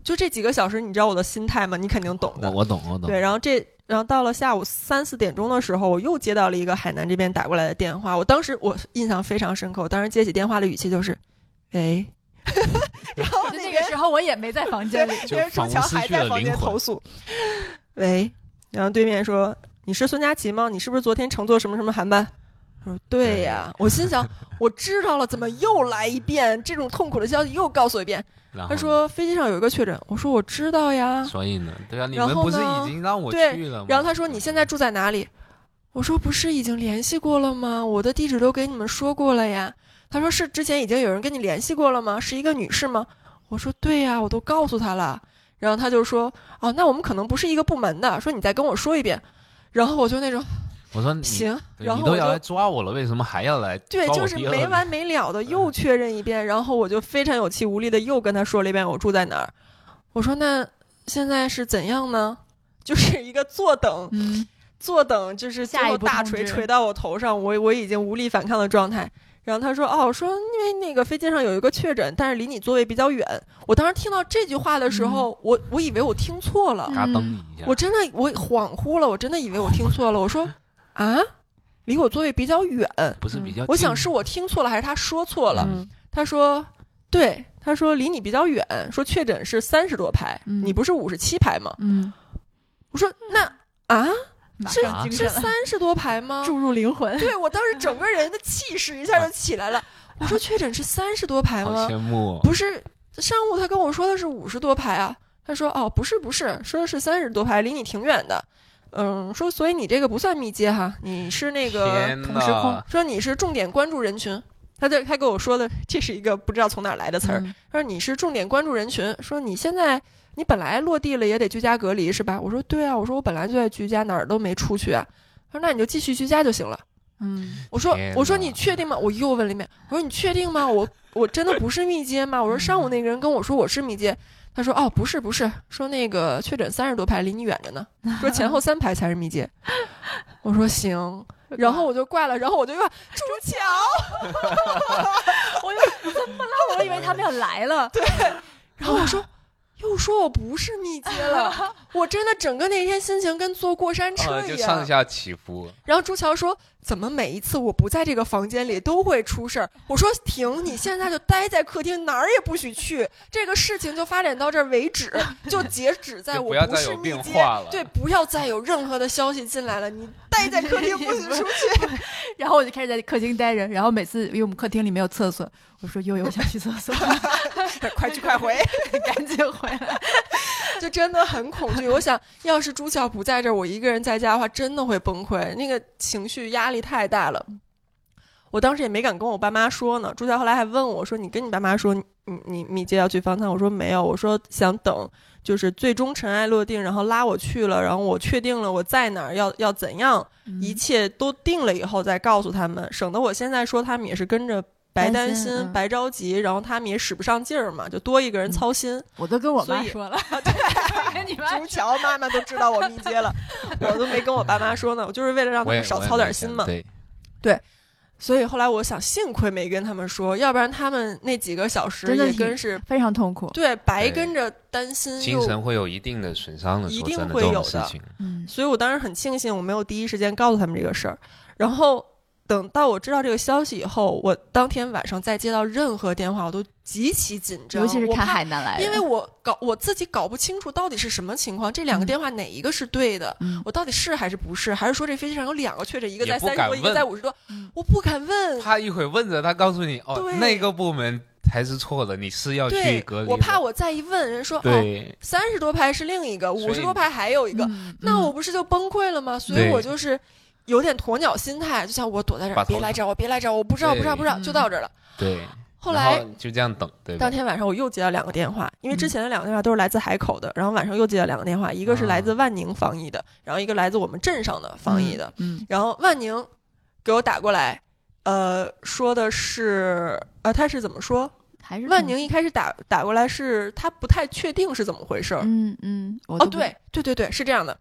S1: 就这几个小时，你知道我的心态吗？你肯定懂的。
S3: 我懂，我懂。
S1: 对，然后这，然后到了下午三四点钟的时候，我又接到了一个海南这边打过来的电话。我当时我印象非常深刻，我当时接起电话的语气就是“喂”，然后
S2: 那个时候我也没在房间里，
S1: 因为朱桥还在房间投诉。喂，然后对面说。你是孙佳琪吗？你是不是昨天乘坐什么什么航班？他说对呀。我心想，我知道了，怎么又来一遍这种痛苦的消息？又告诉我一遍。他说飞机上有一个确诊。我说我知道呀。
S3: 所以呢？对啊，你们不是已经让我去了吗？
S1: 然后他说你现在住在哪里？我说不是已经联系过了吗？我的地址都给你们说过了呀。他说是之前已经有人跟你联系过了吗？是一个女士吗？我说对呀，我都告诉他了。然后他就说哦，那我们可能不是一个部门的。说你再跟我说一遍。然后我就那种，
S3: 我说
S1: 行，然后
S3: 你都要来抓我了，为什么还要来？
S1: 对，就是没完没了的又确认一遍，然后我就非常有气无力的又跟他说了一遍我住在哪儿。我说那现在是怎样呢？就是 一个坐等，坐等，就是最后大锤锤到我头上，我我已经无力反抗的状态。然后他说：“哦，说因为那个飞机上有一个确诊，但是离你座位比较远。”我当时听到这句话的时候，我我以为我听错了，我真的我恍惚了，我真的以为我听错了。我说：“啊，离我座位比较远，
S3: 不是比较？
S1: 我想是我听错了，还是他说错了？”他说：“对，他说离你比较远，说确诊是三十多排，你不是五十七排吗？”
S2: 嗯，
S1: 我说：“那啊？”是是三十多排吗？
S2: 注入灵魂。
S1: 对我当时整个人的气势一下就起来了。我说确诊是三十多排吗？
S3: 羡慕。
S1: 不是，上午他跟我说的是五十多排啊。他说哦，不是不是，说的是三十多排，离你挺远的。嗯，说所以你这个不算密接哈，你是那个同时空。说你是重点关注人群。他在他跟我说的这是一个不知道从哪来的词儿。他说你是重点关注人群。说你现在。你本来落地了也得居家隔离是吧？我说对啊，我说我本来就在居家，哪儿都没出去啊。他说那你就继续居家就行了。
S2: 嗯，
S1: 我说我说你确定吗？我又问了一遍，我说你确定吗？我 我真的不是密接吗？我说上午那个人跟我说我是密接，他说哦不是不是，说那个确诊三十多排离你远着呢，说前后三排才是密接。我说行，然后我就挂了，然后我就又朱桥，
S2: 我又怎么了？我以为他们要来了。
S1: 对，然后我说。又说我不是密接了，我真的整个那天心情跟坐过山车一样，
S3: 就上下起伏。
S1: 然后朱乔说：“怎么每一次我不在这个房间里都会出事儿？”我说：“停，你现在就待在客厅，哪儿也不许去。这个事情就发展到这儿为止，就截止在我不是密接。对，不要再有任何的消息进来了。你待在客厅不许出去。
S2: 然后我就开始在客厅待着，然后每次因为我们客厅里没有厕所。”我说悠悠我想去厕所，
S1: 快去快回，
S2: 赶紧回来，
S1: 就真的很恐惧。我想要是朱笑不在这儿，我一个人在家的话，真的会崩溃，那个情绪压力太大了。我当时也没敢跟我爸妈说呢。朱笑后来还问我说：“你跟你爸妈说你你你接要去方舱？”我说没有，我说想等，就是最终尘埃落定，然后拉我去了，然后我确定了我在哪儿，要要怎样，一切都定了以后再告诉他们，省得我现在说他们也是跟着。白担心、白着急，然后他们也使不上劲儿嘛，就多一个人操心。
S2: 我都跟我妈说了，
S1: 对，你们瞧，妈妈都知道我密接了，我都没跟我爸妈说呢，我就是为了让他们少操点心嘛。
S3: 对，
S1: 对。所以后来我想，幸亏没跟他们说，要不然他们那几个小时也跟是
S2: 非常痛苦。
S1: 对，白跟着担心，
S3: 精神会有一定的损伤的，
S1: 一定会有的。嗯，所以我当时很庆幸我没有第一时间告诉他们这个事儿，然后。等到我知道这个消息以后，我当天晚上再接到任何电话，我都极其紧张，
S2: 尤其是看海南来的，
S1: 因为我搞我自己搞不清楚到底是什么情况，这两个电话哪一个是对的？我到底是还是不是？还是说这飞机上有两个确诊，一个在三十多，一个在五十多？我不敢问。
S3: 他一会问着，他告诉你哦，那个部门才是错的，你是要去隔离。
S1: 我怕我再一问，人说哦，三十多排是另一个，五十多排还有一个，那我不是就崩溃了吗？所以我就是。有点鸵鸟心态，就像我躲在这儿，别来找我，别来找我，我不知道，不知道，不知道，就到这儿了。
S3: 对，
S1: 后来
S3: 就这样等。对，
S1: 当天晚上我又接了两个电话，因为之前的两个电话都是来自海口的，然后晚上又接了两个电话，一个是来自万宁防疫的，然后一个来自我们镇上的防疫的。嗯，然后万宁给我打过来，呃，说的是，呃，他是怎么说？
S2: 还是
S1: 万宁一开始打打过来是他不太确定是怎么回事。
S2: 嗯嗯，
S1: 哦，对对对对，是这样的。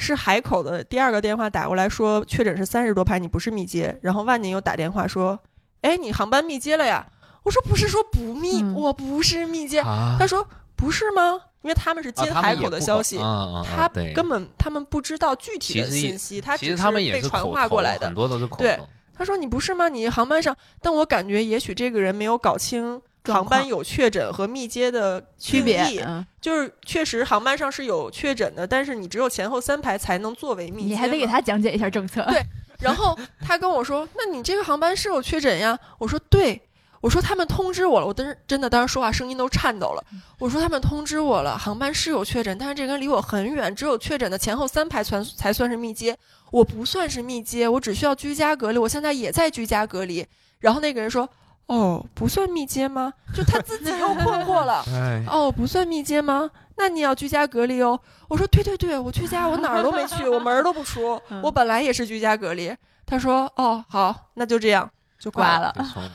S1: 是海口的第二个电话打过来说确诊是三十多排，你不是密接。然后万宁又打电话说：“哎，你航班密接了呀？”我说：“不是说不密，我不是密接。”他说：“不是吗？因为他们是接海口的消息，他根本他们不知道具体的信息，他只
S3: 是
S1: 被传话过来的，
S3: 很多都是口
S1: 对，他说：“你不是吗？你航班上……但我感觉也许这个人没有搞清。”航班有确诊和密接的
S2: 区别，
S1: 就是确实航班上是有确诊的，但是你只有前后三排才能作为密接。
S2: 你还得给他讲解一下政策。
S1: 对，然后他跟我说：“那你这个航班是有确诊呀？”我说：“对。”我说：“他们通知我了。”我当时真的当时说话声音都颤抖了。我说：“他们通知我了，航班是有确诊，但是这个人离我很远，只有确诊的前后三排才才算是密接。我不算是密接，我只需要居家隔离。我现在也在居家隔离。”然后那个人说。哦，不算密接吗？就他自己又困惑了。哦，不算密接吗？那你要居家隔离哦。我说对对对，我居家，我哪儿都没去，我门儿都不出。我本来也是居家隔离。他说哦，好，那就这样，就挂了。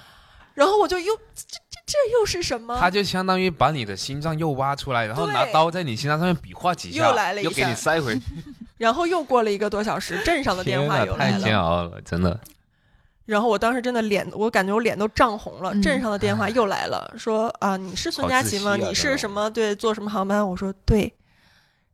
S1: 然后我就又这这这又是什么？
S3: 他就相当于把你的心脏又挖出来，然后拿刀在你心脏上面比划几下，
S1: 又来了一
S3: 又给你塞回去。
S1: 然后又过了一个多小时，镇上的电话又
S3: 来了。太煎熬了，真的。
S1: 然后我当时真的脸，我感觉我脸都涨红了。镇上的电话又来了，说啊，你是孙佳琪吗？你是什么？对，坐什么航班？我说对。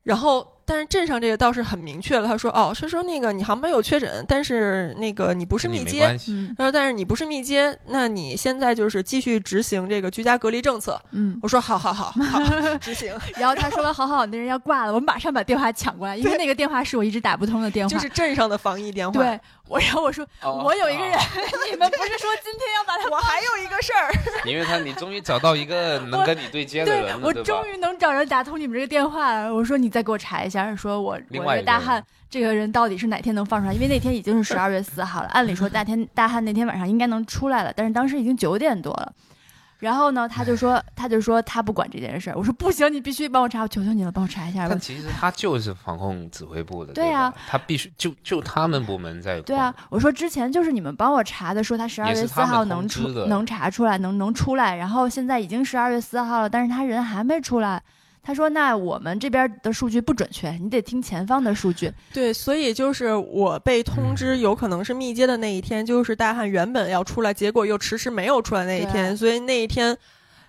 S1: 然后。但是镇上这个倒是很明确了，他说哦，是说那个你航班有确诊，但是那个你不是密接，他说但是你不是密接，那你现在就是继续执行这个居家隔离政策。嗯，我说好好好 好执行。
S2: 然后他说完好好，那人要挂了，我马上把电话抢过来，因为那个电话是我一直打不通的电话，
S1: 就是镇上的防疫电话。
S2: 对，我然后我说我有一个人，你们不是说今天要把他？
S1: 我还有一个事儿，
S3: 因为他你终于找到一个能跟你对接的人
S2: 了，我终于能找人打通你们这个电话了。我说你再给我查一下。说我我这大汉这个人到底是哪天能放出来？因为那天已经是十二月四号了，按理说大天大汉那天晚上应该能出来了，但是当时已经九点多了。然后呢，他就说他就说他不管这件事儿。我说不行，你必须帮我查，我求求你了，帮我查一下吧。
S3: 但其实他就是防控指挥部的，
S2: 对
S3: 呀，他必须就就他们部门在。
S2: 对啊，我说之前就是你们帮我查的，说他十二月四号能出能查出来，能能出来。然后现在已经十二月四号了，但是他人还没出来。他说：“那我们这边的数据不准确，你得听前方的数据。”
S1: 对，所以就是我被通知有可能是密接的那一天，就是大汉原本要出来，结果又迟迟没有出来那一天。所以那一天，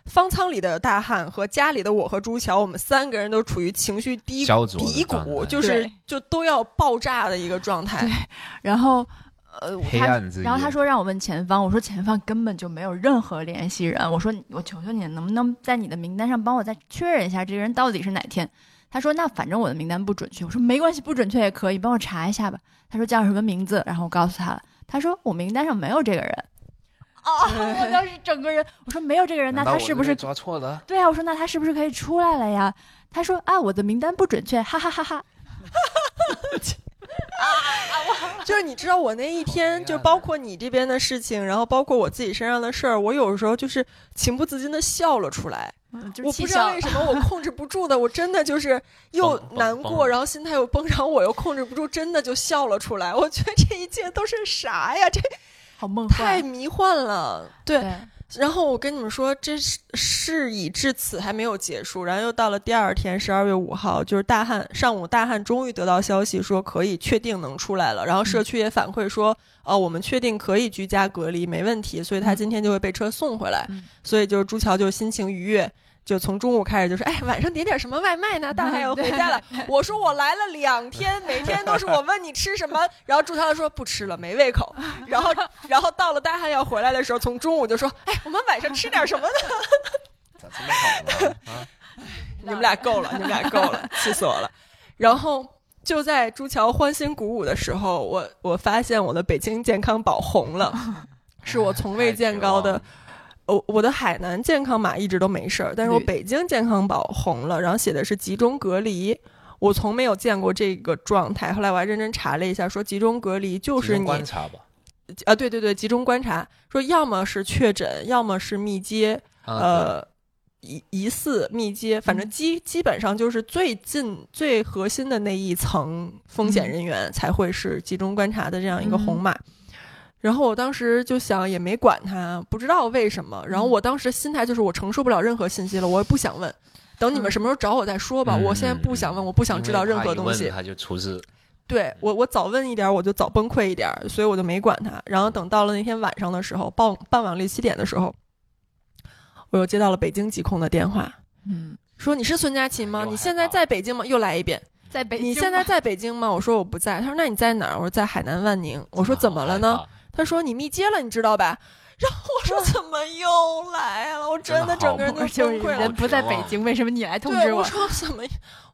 S1: 方舱里的大汉和家里的我和朱桥，我们三个人都处于情绪低低谷，就是就都要爆炸的一个状态。
S2: 对，然后。呃，他然后他说让我问前方，我说前方根本就没有任何联系人，我说我求求你，能不能在你的名单上帮我再确认一下这个人到底是哪天？他说那反正我的名单不准确，我说没关系，不准确也可以，帮我查一下吧。他说叫什么名字？然后我告诉他了，他说我名单上没有这个人。哦，我当时整个人我说没有这个人，那他是不是
S3: 抓错了？
S2: 对啊，我说那他是不是可以出来了呀？他说啊，我的名单不准确，哈哈哈哈。
S1: 啊！就是你知道我那一天，就包括你这边的事情，然后包括我自己身上的事儿，我有时候就是情不自禁的笑了出来。我不知道为什么我控制不住的，我真的就是又 难过，然后心态又崩，然后我又控制不住，真的就笑了出来。我觉得这一切都是啥呀？这
S2: 好梦幻，
S1: 太迷幻了。对。然后我跟你们说，这是事已至此还没有结束，然后又到了第二天，十二月五号，就是大汉上午，大汉终于得到消息说可以确定能出来了，然后社区也反馈说，哦，我们确定可以居家隔离，没问题，所以他今天就会被车送回来，所以就是朱桥就心情愉悦。就从中午开始就说，哎，晚上点点什么外卖呢？大汉要回家了。我说我来了两天，每天都是我问你吃什么，然后朱涛说不吃了，没胃口。然后，然后到了大汉要回来的时候，从中午就说，哎，我们晚上吃点什么呢？
S3: 咋这么好呢？啊，
S1: 你们俩够了，你们俩够了，气死我了。然后就在朱桥欢欣鼓舞的时候，我我发现我的北京健康宝红了，是我从未见高的。我我的海南健康码一直都没事儿，但是我北京健康宝红了，然后写的是集中隔离，我从没有见过这个状态。后来我还认真查了一下，说集中隔离就是你
S3: 观察吧，
S1: 啊，对对对，集中观察，说要么是确诊，要么是密接，呃，疑疑似密接，反正基基本上就是最近最核心的那一层风险人员才会是集中观察的这样一个红码。然后我当时就想，也没管他，不知道为什么。然后我当时心态就是，我承受不了任何信息了，我也不想问，等你们什么时候找我再说吧。我现在不想问，我不想知道任何东西。
S3: 他就出事。
S1: 对我，我早问一点，我就早崩溃一点，所以我就没管他。然后等到了那天晚上的时候，傍傍晚六七点的时候，我又接到了北京疾控的电话，嗯，说你是孙佳琪吗？你现在在北京吗？又来一遍，
S2: 在北，你
S1: 现在在北京吗？我说我不在。他说那你在哪儿？我说在海南万宁。我说怎么了呢？他说你密接了，你知道吧？然后我说怎么又来了？我真的整个人都崩溃了。
S2: 人不在北京，为什么你来通知
S1: 我？我说 怎么？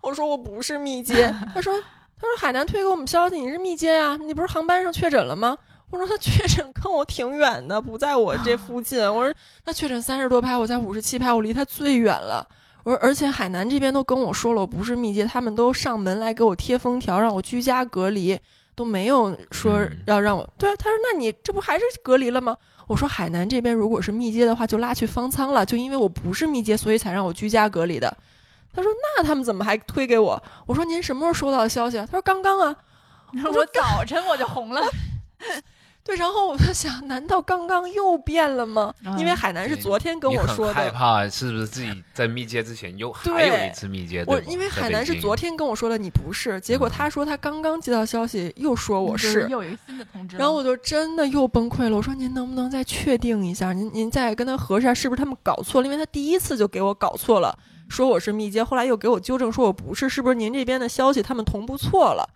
S1: 我说我不是密接。他说他说海南推给我们消息，你是密接啊？你不是航班上确诊了吗？我说他确诊跟我挺远的，不在我这附近。我说他确诊三十多拍，我在五十七拍，我离他最远了。我说而且海南这边都跟我说了，我不是密接，他们都上门来给我贴封条，让我居家隔离。都没有说要让我对啊，他说那你这不还是隔离了吗？我说海南这边如果是密接的话，就拉去方舱了，就因为我不是密接，所以才让我居家隔离的。他说那他们怎么还推给我？我说您什么时候收到的消息啊？他说刚刚啊，
S2: 我说早晨我就红了。
S1: 对，然后我就想，难道刚刚又变了吗？因为海南是昨天跟我说的，
S3: 害怕是不是自己在密接之前又还有一次密接？
S1: 我因为海南是昨天跟我说的，你不是，结果他说他刚刚接到消息，又说我
S2: 是，又有一个新的通知，
S1: 然后我就真的又崩溃了。我说您能不能再确定一下？您您再跟他核实下，是不是他们搞错了？因为他第一次就给我搞错了，说我是密接，后来又给我纠正说我不是，是不是您这边的消息他们同步错了？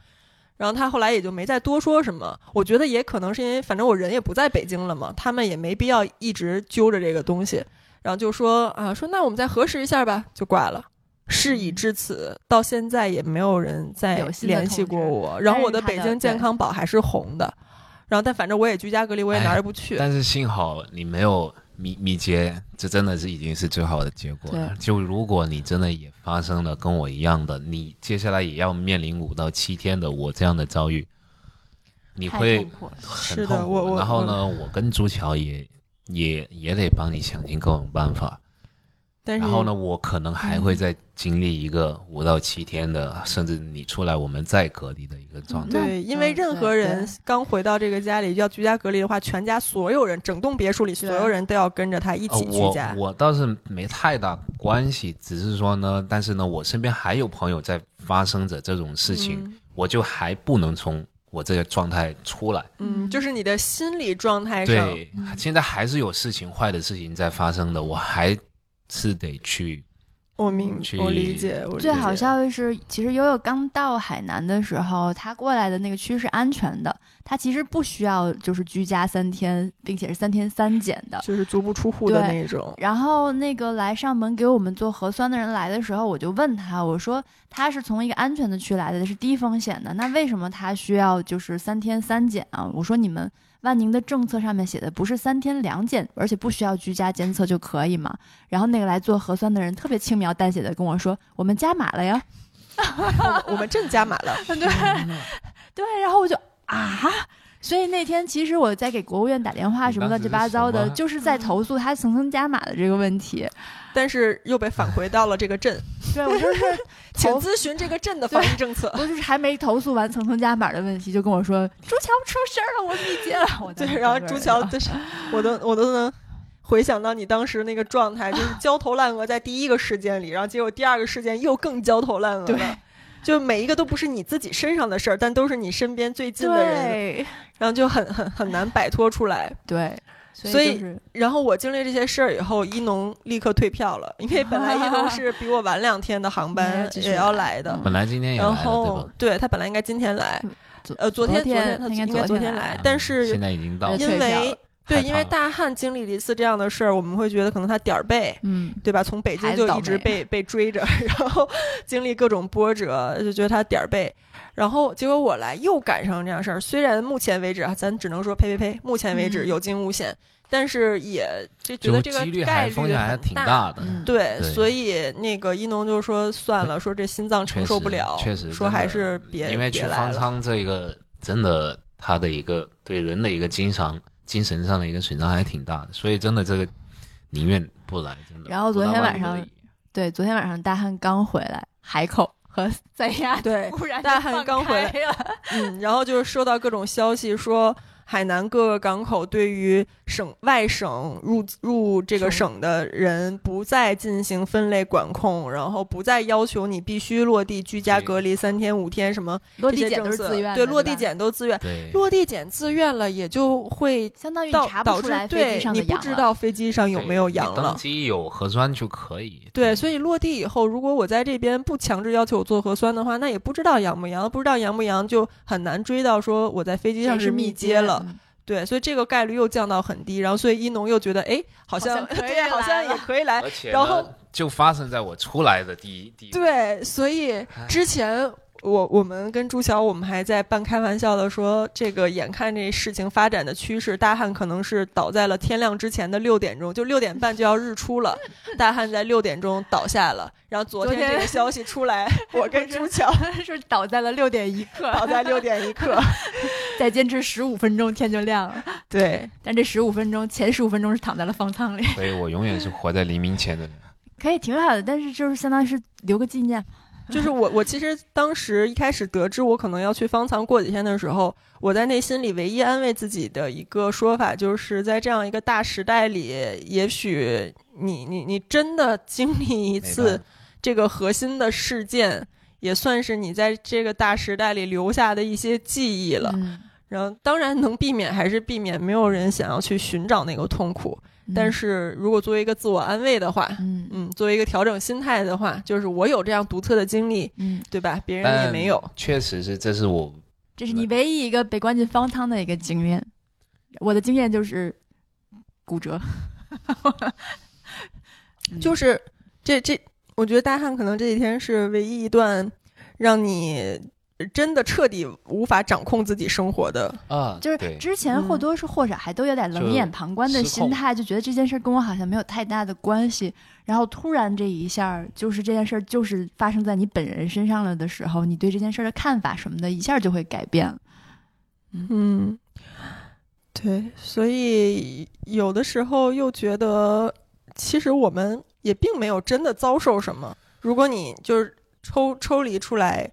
S1: 然后他后来也就没再多说什么。我觉得也可能是因为，反正我人也不在北京了嘛，他们也没必要一直揪着这个东西。然后就说啊，说那我们再核实一下吧，就挂了。事已至此，到现在也没有人再联系过我。然后我的北京健康宝还是红的。然后但反正我也居家隔离，我也哪儿也不去。
S3: 但是幸好你没有。密密接，这真的是已经是最好的结果了。就如果你真的也发生了跟我一样的，你接下来也要面临五到七天的我这样的遭遇，你会很痛苦。然后呢，我跟朱桥也也也得帮你想尽各种办法。然后呢，我可能还会再经历一个五到七天的，甚至你出来我们再隔离的一个状态。
S1: 对，因为任何人刚回到这个家里要居家隔离的话，全家所有人，整栋别墅里所有人都要跟着他一起居
S3: 家。我我倒是没太大关系，只是说呢，但是呢，我身边还有朋友在发生着这种事情，我就还不能从我这个状态出来。
S1: 嗯，就是你的心理状态上，
S3: 对，现在还是有事情坏的事情在发生的，我还。是得去，
S1: 我明，我理解。
S2: 最好笑的是，其实悠悠刚到海南的时候，他过来的那个区是安全的，他其实不需要就是居家三天，并且是三天三检的，
S1: 就是足不出户的那种。
S2: 然后那个来上门给我们做核酸的人来的时候，我就问他，我说他是从一个安全的区来的，是低风险的，那为什么他需要就是三天三检啊？我说你们。万宁的政策上面写的不是三天两检，而且不需要居家监测就可以嘛？然后那个来做核酸的人特别轻描淡写的跟我说：“我们加码了呀，
S1: 我们正加码了。”
S2: 对对，然后我就啊，所以那天其实我在给国务院打电话，什么乱七八糟的，就是在投诉他层层加码的这个问题，
S1: 但是又被返回到了这个镇。
S2: 对我就是
S1: 请咨询这个镇的防疫政策。
S2: 我就是还没投诉完层层加码的问题，就跟我说朱桥出事儿了，我密接了。我
S1: 对，然后朱桥就是，我都我都能回想到你当时那个状态，就是焦头烂额在第一个事件里，然后结果第二个事件又更焦头烂额了。就每一个都不是你自己身上的事儿，但都是你身边最近的人，然后就很很很难摆脱出来。
S2: 对，
S1: 所
S2: 以
S1: 然后我经历这些事儿以后，一农立刻退票了，因为 本来一农是比我晚两天的航班也要来。的，
S3: 本来今天也来
S1: 然后对他本来应该今天来，呃，
S2: 昨
S1: 天昨
S2: 天
S1: 他应该昨天来，但是
S3: 现在已经到，
S1: 因为。对，因为大汉经历了一次这样的事儿，我们会觉得可能他点儿背，
S2: 嗯，
S1: 对吧？从北京就一直被被追着，然后经历各种波折，就觉得他点儿背。然后结果我来又赶上这样事儿，虽然目前为止啊，咱只能说呸呸呸，目前为止有惊无险，但是也就觉得这个概率
S3: 风险还挺
S1: 大
S3: 的。
S1: 对，所以那个一农就说算了，说这心脏承受不了，
S3: 确实
S1: 说还是别
S3: 因为去方舱这个真的他的一个对人的一个经常。精神上的一个损伤还挺大的，所以真的这个宁愿不来，真的。
S2: 然后昨天晚上，对，昨天晚上大汉刚回来，海口和三亚
S1: 对，
S2: 突然
S1: 大汉刚回来
S2: 了，
S1: 嗯，然后就是收到各种消息说。海南各个港口对于省外省入入这个省的人不再进行分类管控，然后不再要求你必须落地居家隔离三天五天什么
S2: 落地检都是自愿，
S1: 对落地检都自愿，落地检自愿了也就会
S2: 相当于
S1: 导导致对你不知道飞机上有没有阳了，
S3: 机有核酸就可以。
S1: 对，所以落地以后，如果我在这边不强制要求我做核酸的话，那也不知道阳不阳，不知道阳不阳就很难追到说我在飞机上是密接了。对，所以这个概率又降到很低，然后所以一农又觉得，哎，好像 对，好像也可以来，然后
S3: 就发生在我出来的第一第一。
S1: 对，所以之前。我我们跟朱晓，我们还在半开玩笑的说，这个眼看这事情发展的趋势，大汉可能是倒在了天亮之前的六点钟，就六点半就要日出了，大汉在六点钟倒下了。然后昨天这个消息出来，我跟朱晓
S2: 是倒在了六点一刻，
S1: 倒在六点一刻，
S2: 再坚持十五分钟天就亮了。
S1: 对，
S2: 但这十五分钟前十五分钟是躺在了方舱里，
S3: 所以我永远是活在黎明前的人。
S2: 可以挺好的，但是就是相当于是留个纪念。
S1: 就是我，我其实当时一开始得知我可能要去方舱过几天的时候，我在内心里唯一安慰自己的一个说法，就是在这样一个大时代里，也许你你你真的经历一次这个核心的事件，也算是你在这个大时代里留下的一些记忆了。然后，当然能避免还是避免，没有人想要去寻找那个痛苦。但是如果作为一个自我安慰的话，嗯嗯，作为一个调整心态的话，就是我有这样独特的经历，嗯，对吧？别人也没有。
S3: 确实是，这是我，
S2: 这是你唯一一个被关进方舱的一个经验。我的经验就是骨折，
S1: 就是这这，我觉得大汉可能这几天是唯一一段让你。真的彻底无法掌控自己生活的
S3: 啊，
S2: 就是之前或多或少还都有点冷眼旁观的心态，就觉得这件事跟我好像没有太大的关系。然后突然这一下，就是这件事就是发生在你本人身上了的时候，你对这件事的看法什么的，一下就会改变了。
S1: 嗯，对，所以有的时候又觉得，其实我们也并没有真的遭受什么。如果你就是抽抽离出来。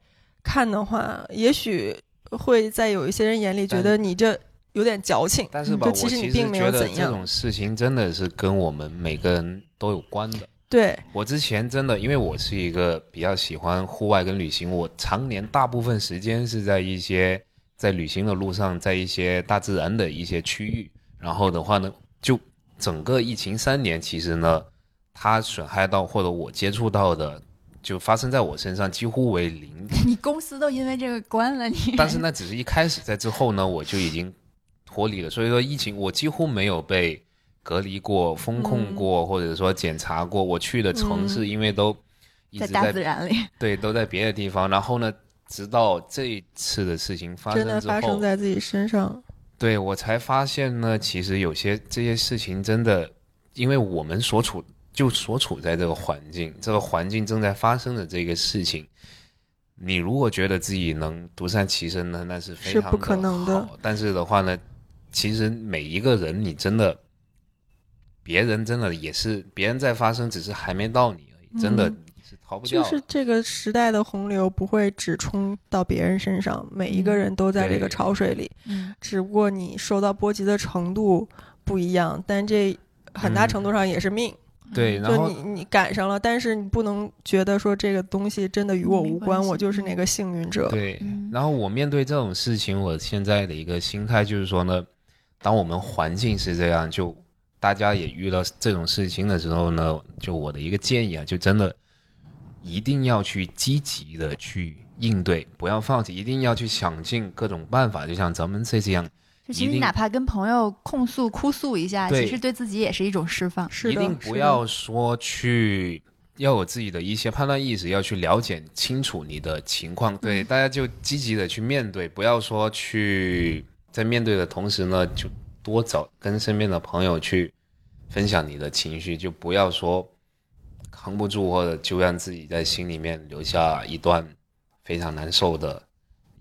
S1: 看的话，也许会在有一些人眼里觉得你这有点矫情，
S3: 但是吧，
S1: 其实你并没有怎样。
S3: 这种事情真的是跟我们每个人都有关的。
S1: 对
S3: 我之前真的，因为我是一个比较喜欢户外跟旅行，我常年大部分时间是在一些在旅行的路上，在一些大自然的一些区域。然后的话呢，就整个疫情三年，其实呢，它损害到或者我接触到的。就发生在我身上几乎为零。
S2: 你公司都因为这个关了你。
S3: 但是那只是一开始，在之后呢，我就已经脱离了。所以说疫情，我几乎没有被隔离过、封控过，或者说检查过。我去的城市，因为都在
S2: 大自然里，
S3: 对，都在别的地方。然后呢，直到这一次的事情发生之后，
S1: 发生在自己身上，
S3: 对我才发现呢，其实有些这些事情真的，因为我们所处。就所处在这个环境，这个环境正在发生的这个事情，你如果觉得自己能独善其身呢，那是非常
S1: 是不可能的。
S3: 但是的话呢，其实每一个人，你真的，别人真的也是别人在发生，只是还没到你而已，真的。
S1: 就是这个时代的洪流不会只冲到别人身上，每一个人都在这个潮水里，只不过你受到波及的程度不一样，但这很大程度上也是命。
S3: 对，
S1: 然后你你赶上了，但是你不能觉得说这个东西真的与我无关，我就是那个幸运者。
S3: 对，然后我面对这种事情，我现在的一个心态就是说呢，当我们环境是这样，就大家也遇到这种事情的时候呢，就我的一个建议啊，就真的。一定要去积极的去应对，不要放弃，一定要去想尽各种办法。就像咱们这样，
S2: 就其实你哪怕跟朋友控诉、哭诉一下，其实对自己也是一种释放。
S1: 是
S3: 一定不要说去要有自己的一些判断意识，要去了解清楚你的情况。对，大家就积极的去面对，不要说去在面对的同时呢，就多找跟身边的朋友去分享你的情绪，就不要说。扛不住，或者就让自己在心里面留下一段非常难受的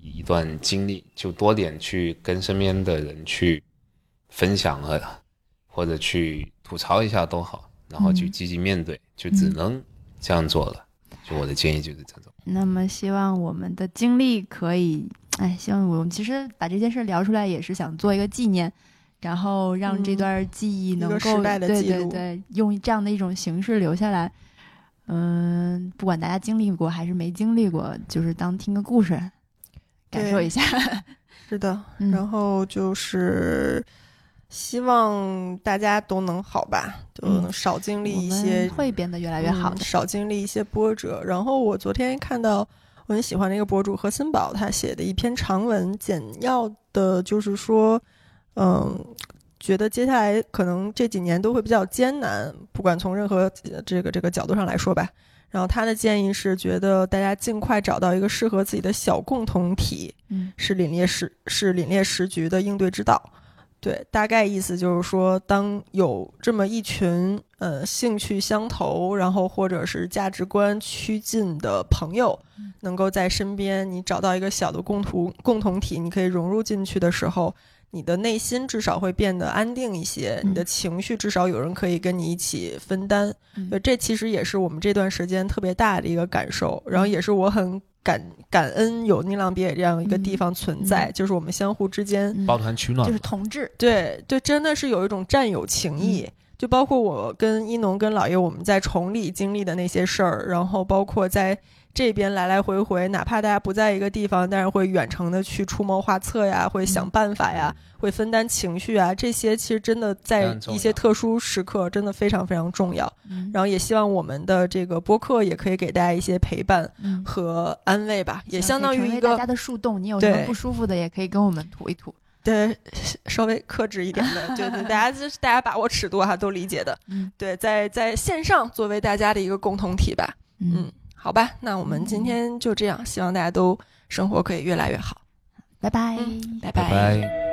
S3: 一段经历，就多点去跟身边的人去分享和或者去吐槽一下都好，然后去积极面对，就只能这样做了。就我的建议就是这种。
S2: 那么希望我们的经历可以，哎，希望我们其实把这件事聊出来，也是想做一个纪念，然后让这段记忆能够对对对，用这样的一种形式留下来。嗯，不管大家经历过还是没经历过，就是当听个故事，感受一下。
S1: 是的，然后就是希望大家都能好吧，就少经历一些，
S2: 会变得越来越好的。
S1: 少经历一些波折。然后我昨天看到我很喜欢的一个博主何森宝，他写的一篇长文，简要的，就是说，嗯。觉得接下来可能这几年都会比较艰难，不管从任何这个这个角度上来说吧。然后他的建议是，觉得大家尽快找到一个适合自己的小共同体，
S2: 嗯，
S1: 是凛冽时是凛冽时局的应对之道。对，大概意思就是说，当有这么一群呃兴趣相投，然后或者是价值观趋近的朋友，能够在身边，你找到一个小的共同共同体，你可以融入进去的时候。你的内心至少会变得安定一些，你的情绪至少有人可以跟你一起分担。这其实也是我们这段时间特别大的一个感受，然后也是我很感感恩有宁浪别野这样一个地方存在，就是我们相互之间
S3: 抱团取暖，
S2: 就是同志。
S1: 对对，真的是有一种战友情谊。就包括我跟一农跟老爷我们在崇礼经历的那些事儿，然后包括在。这边来来回回，哪怕大家不在一个地方，但是会远程的去出谋划策呀，会想办法呀，会分担情绪啊，这些其实真的在一些特殊时刻真的非常非常重要。然后也希望我们的这个播客也可以给大家一些陪伴和安慰吧，也相当于一个
S2: 大家的树洞。你有什么不舒服的，也可以跟我们吐一吐。
S1: 对，稍微克制一点的，对对，大家就是大家把握尺度哈，都理解的。
S2: 嗯，
S1: 对，在在线上作为大家的一个共同体吧。嗯。好吧，那我们今天就这样，希望大家都生活可以越来越好。
S2: 拜拜，
S1: 拜
S3: 拜。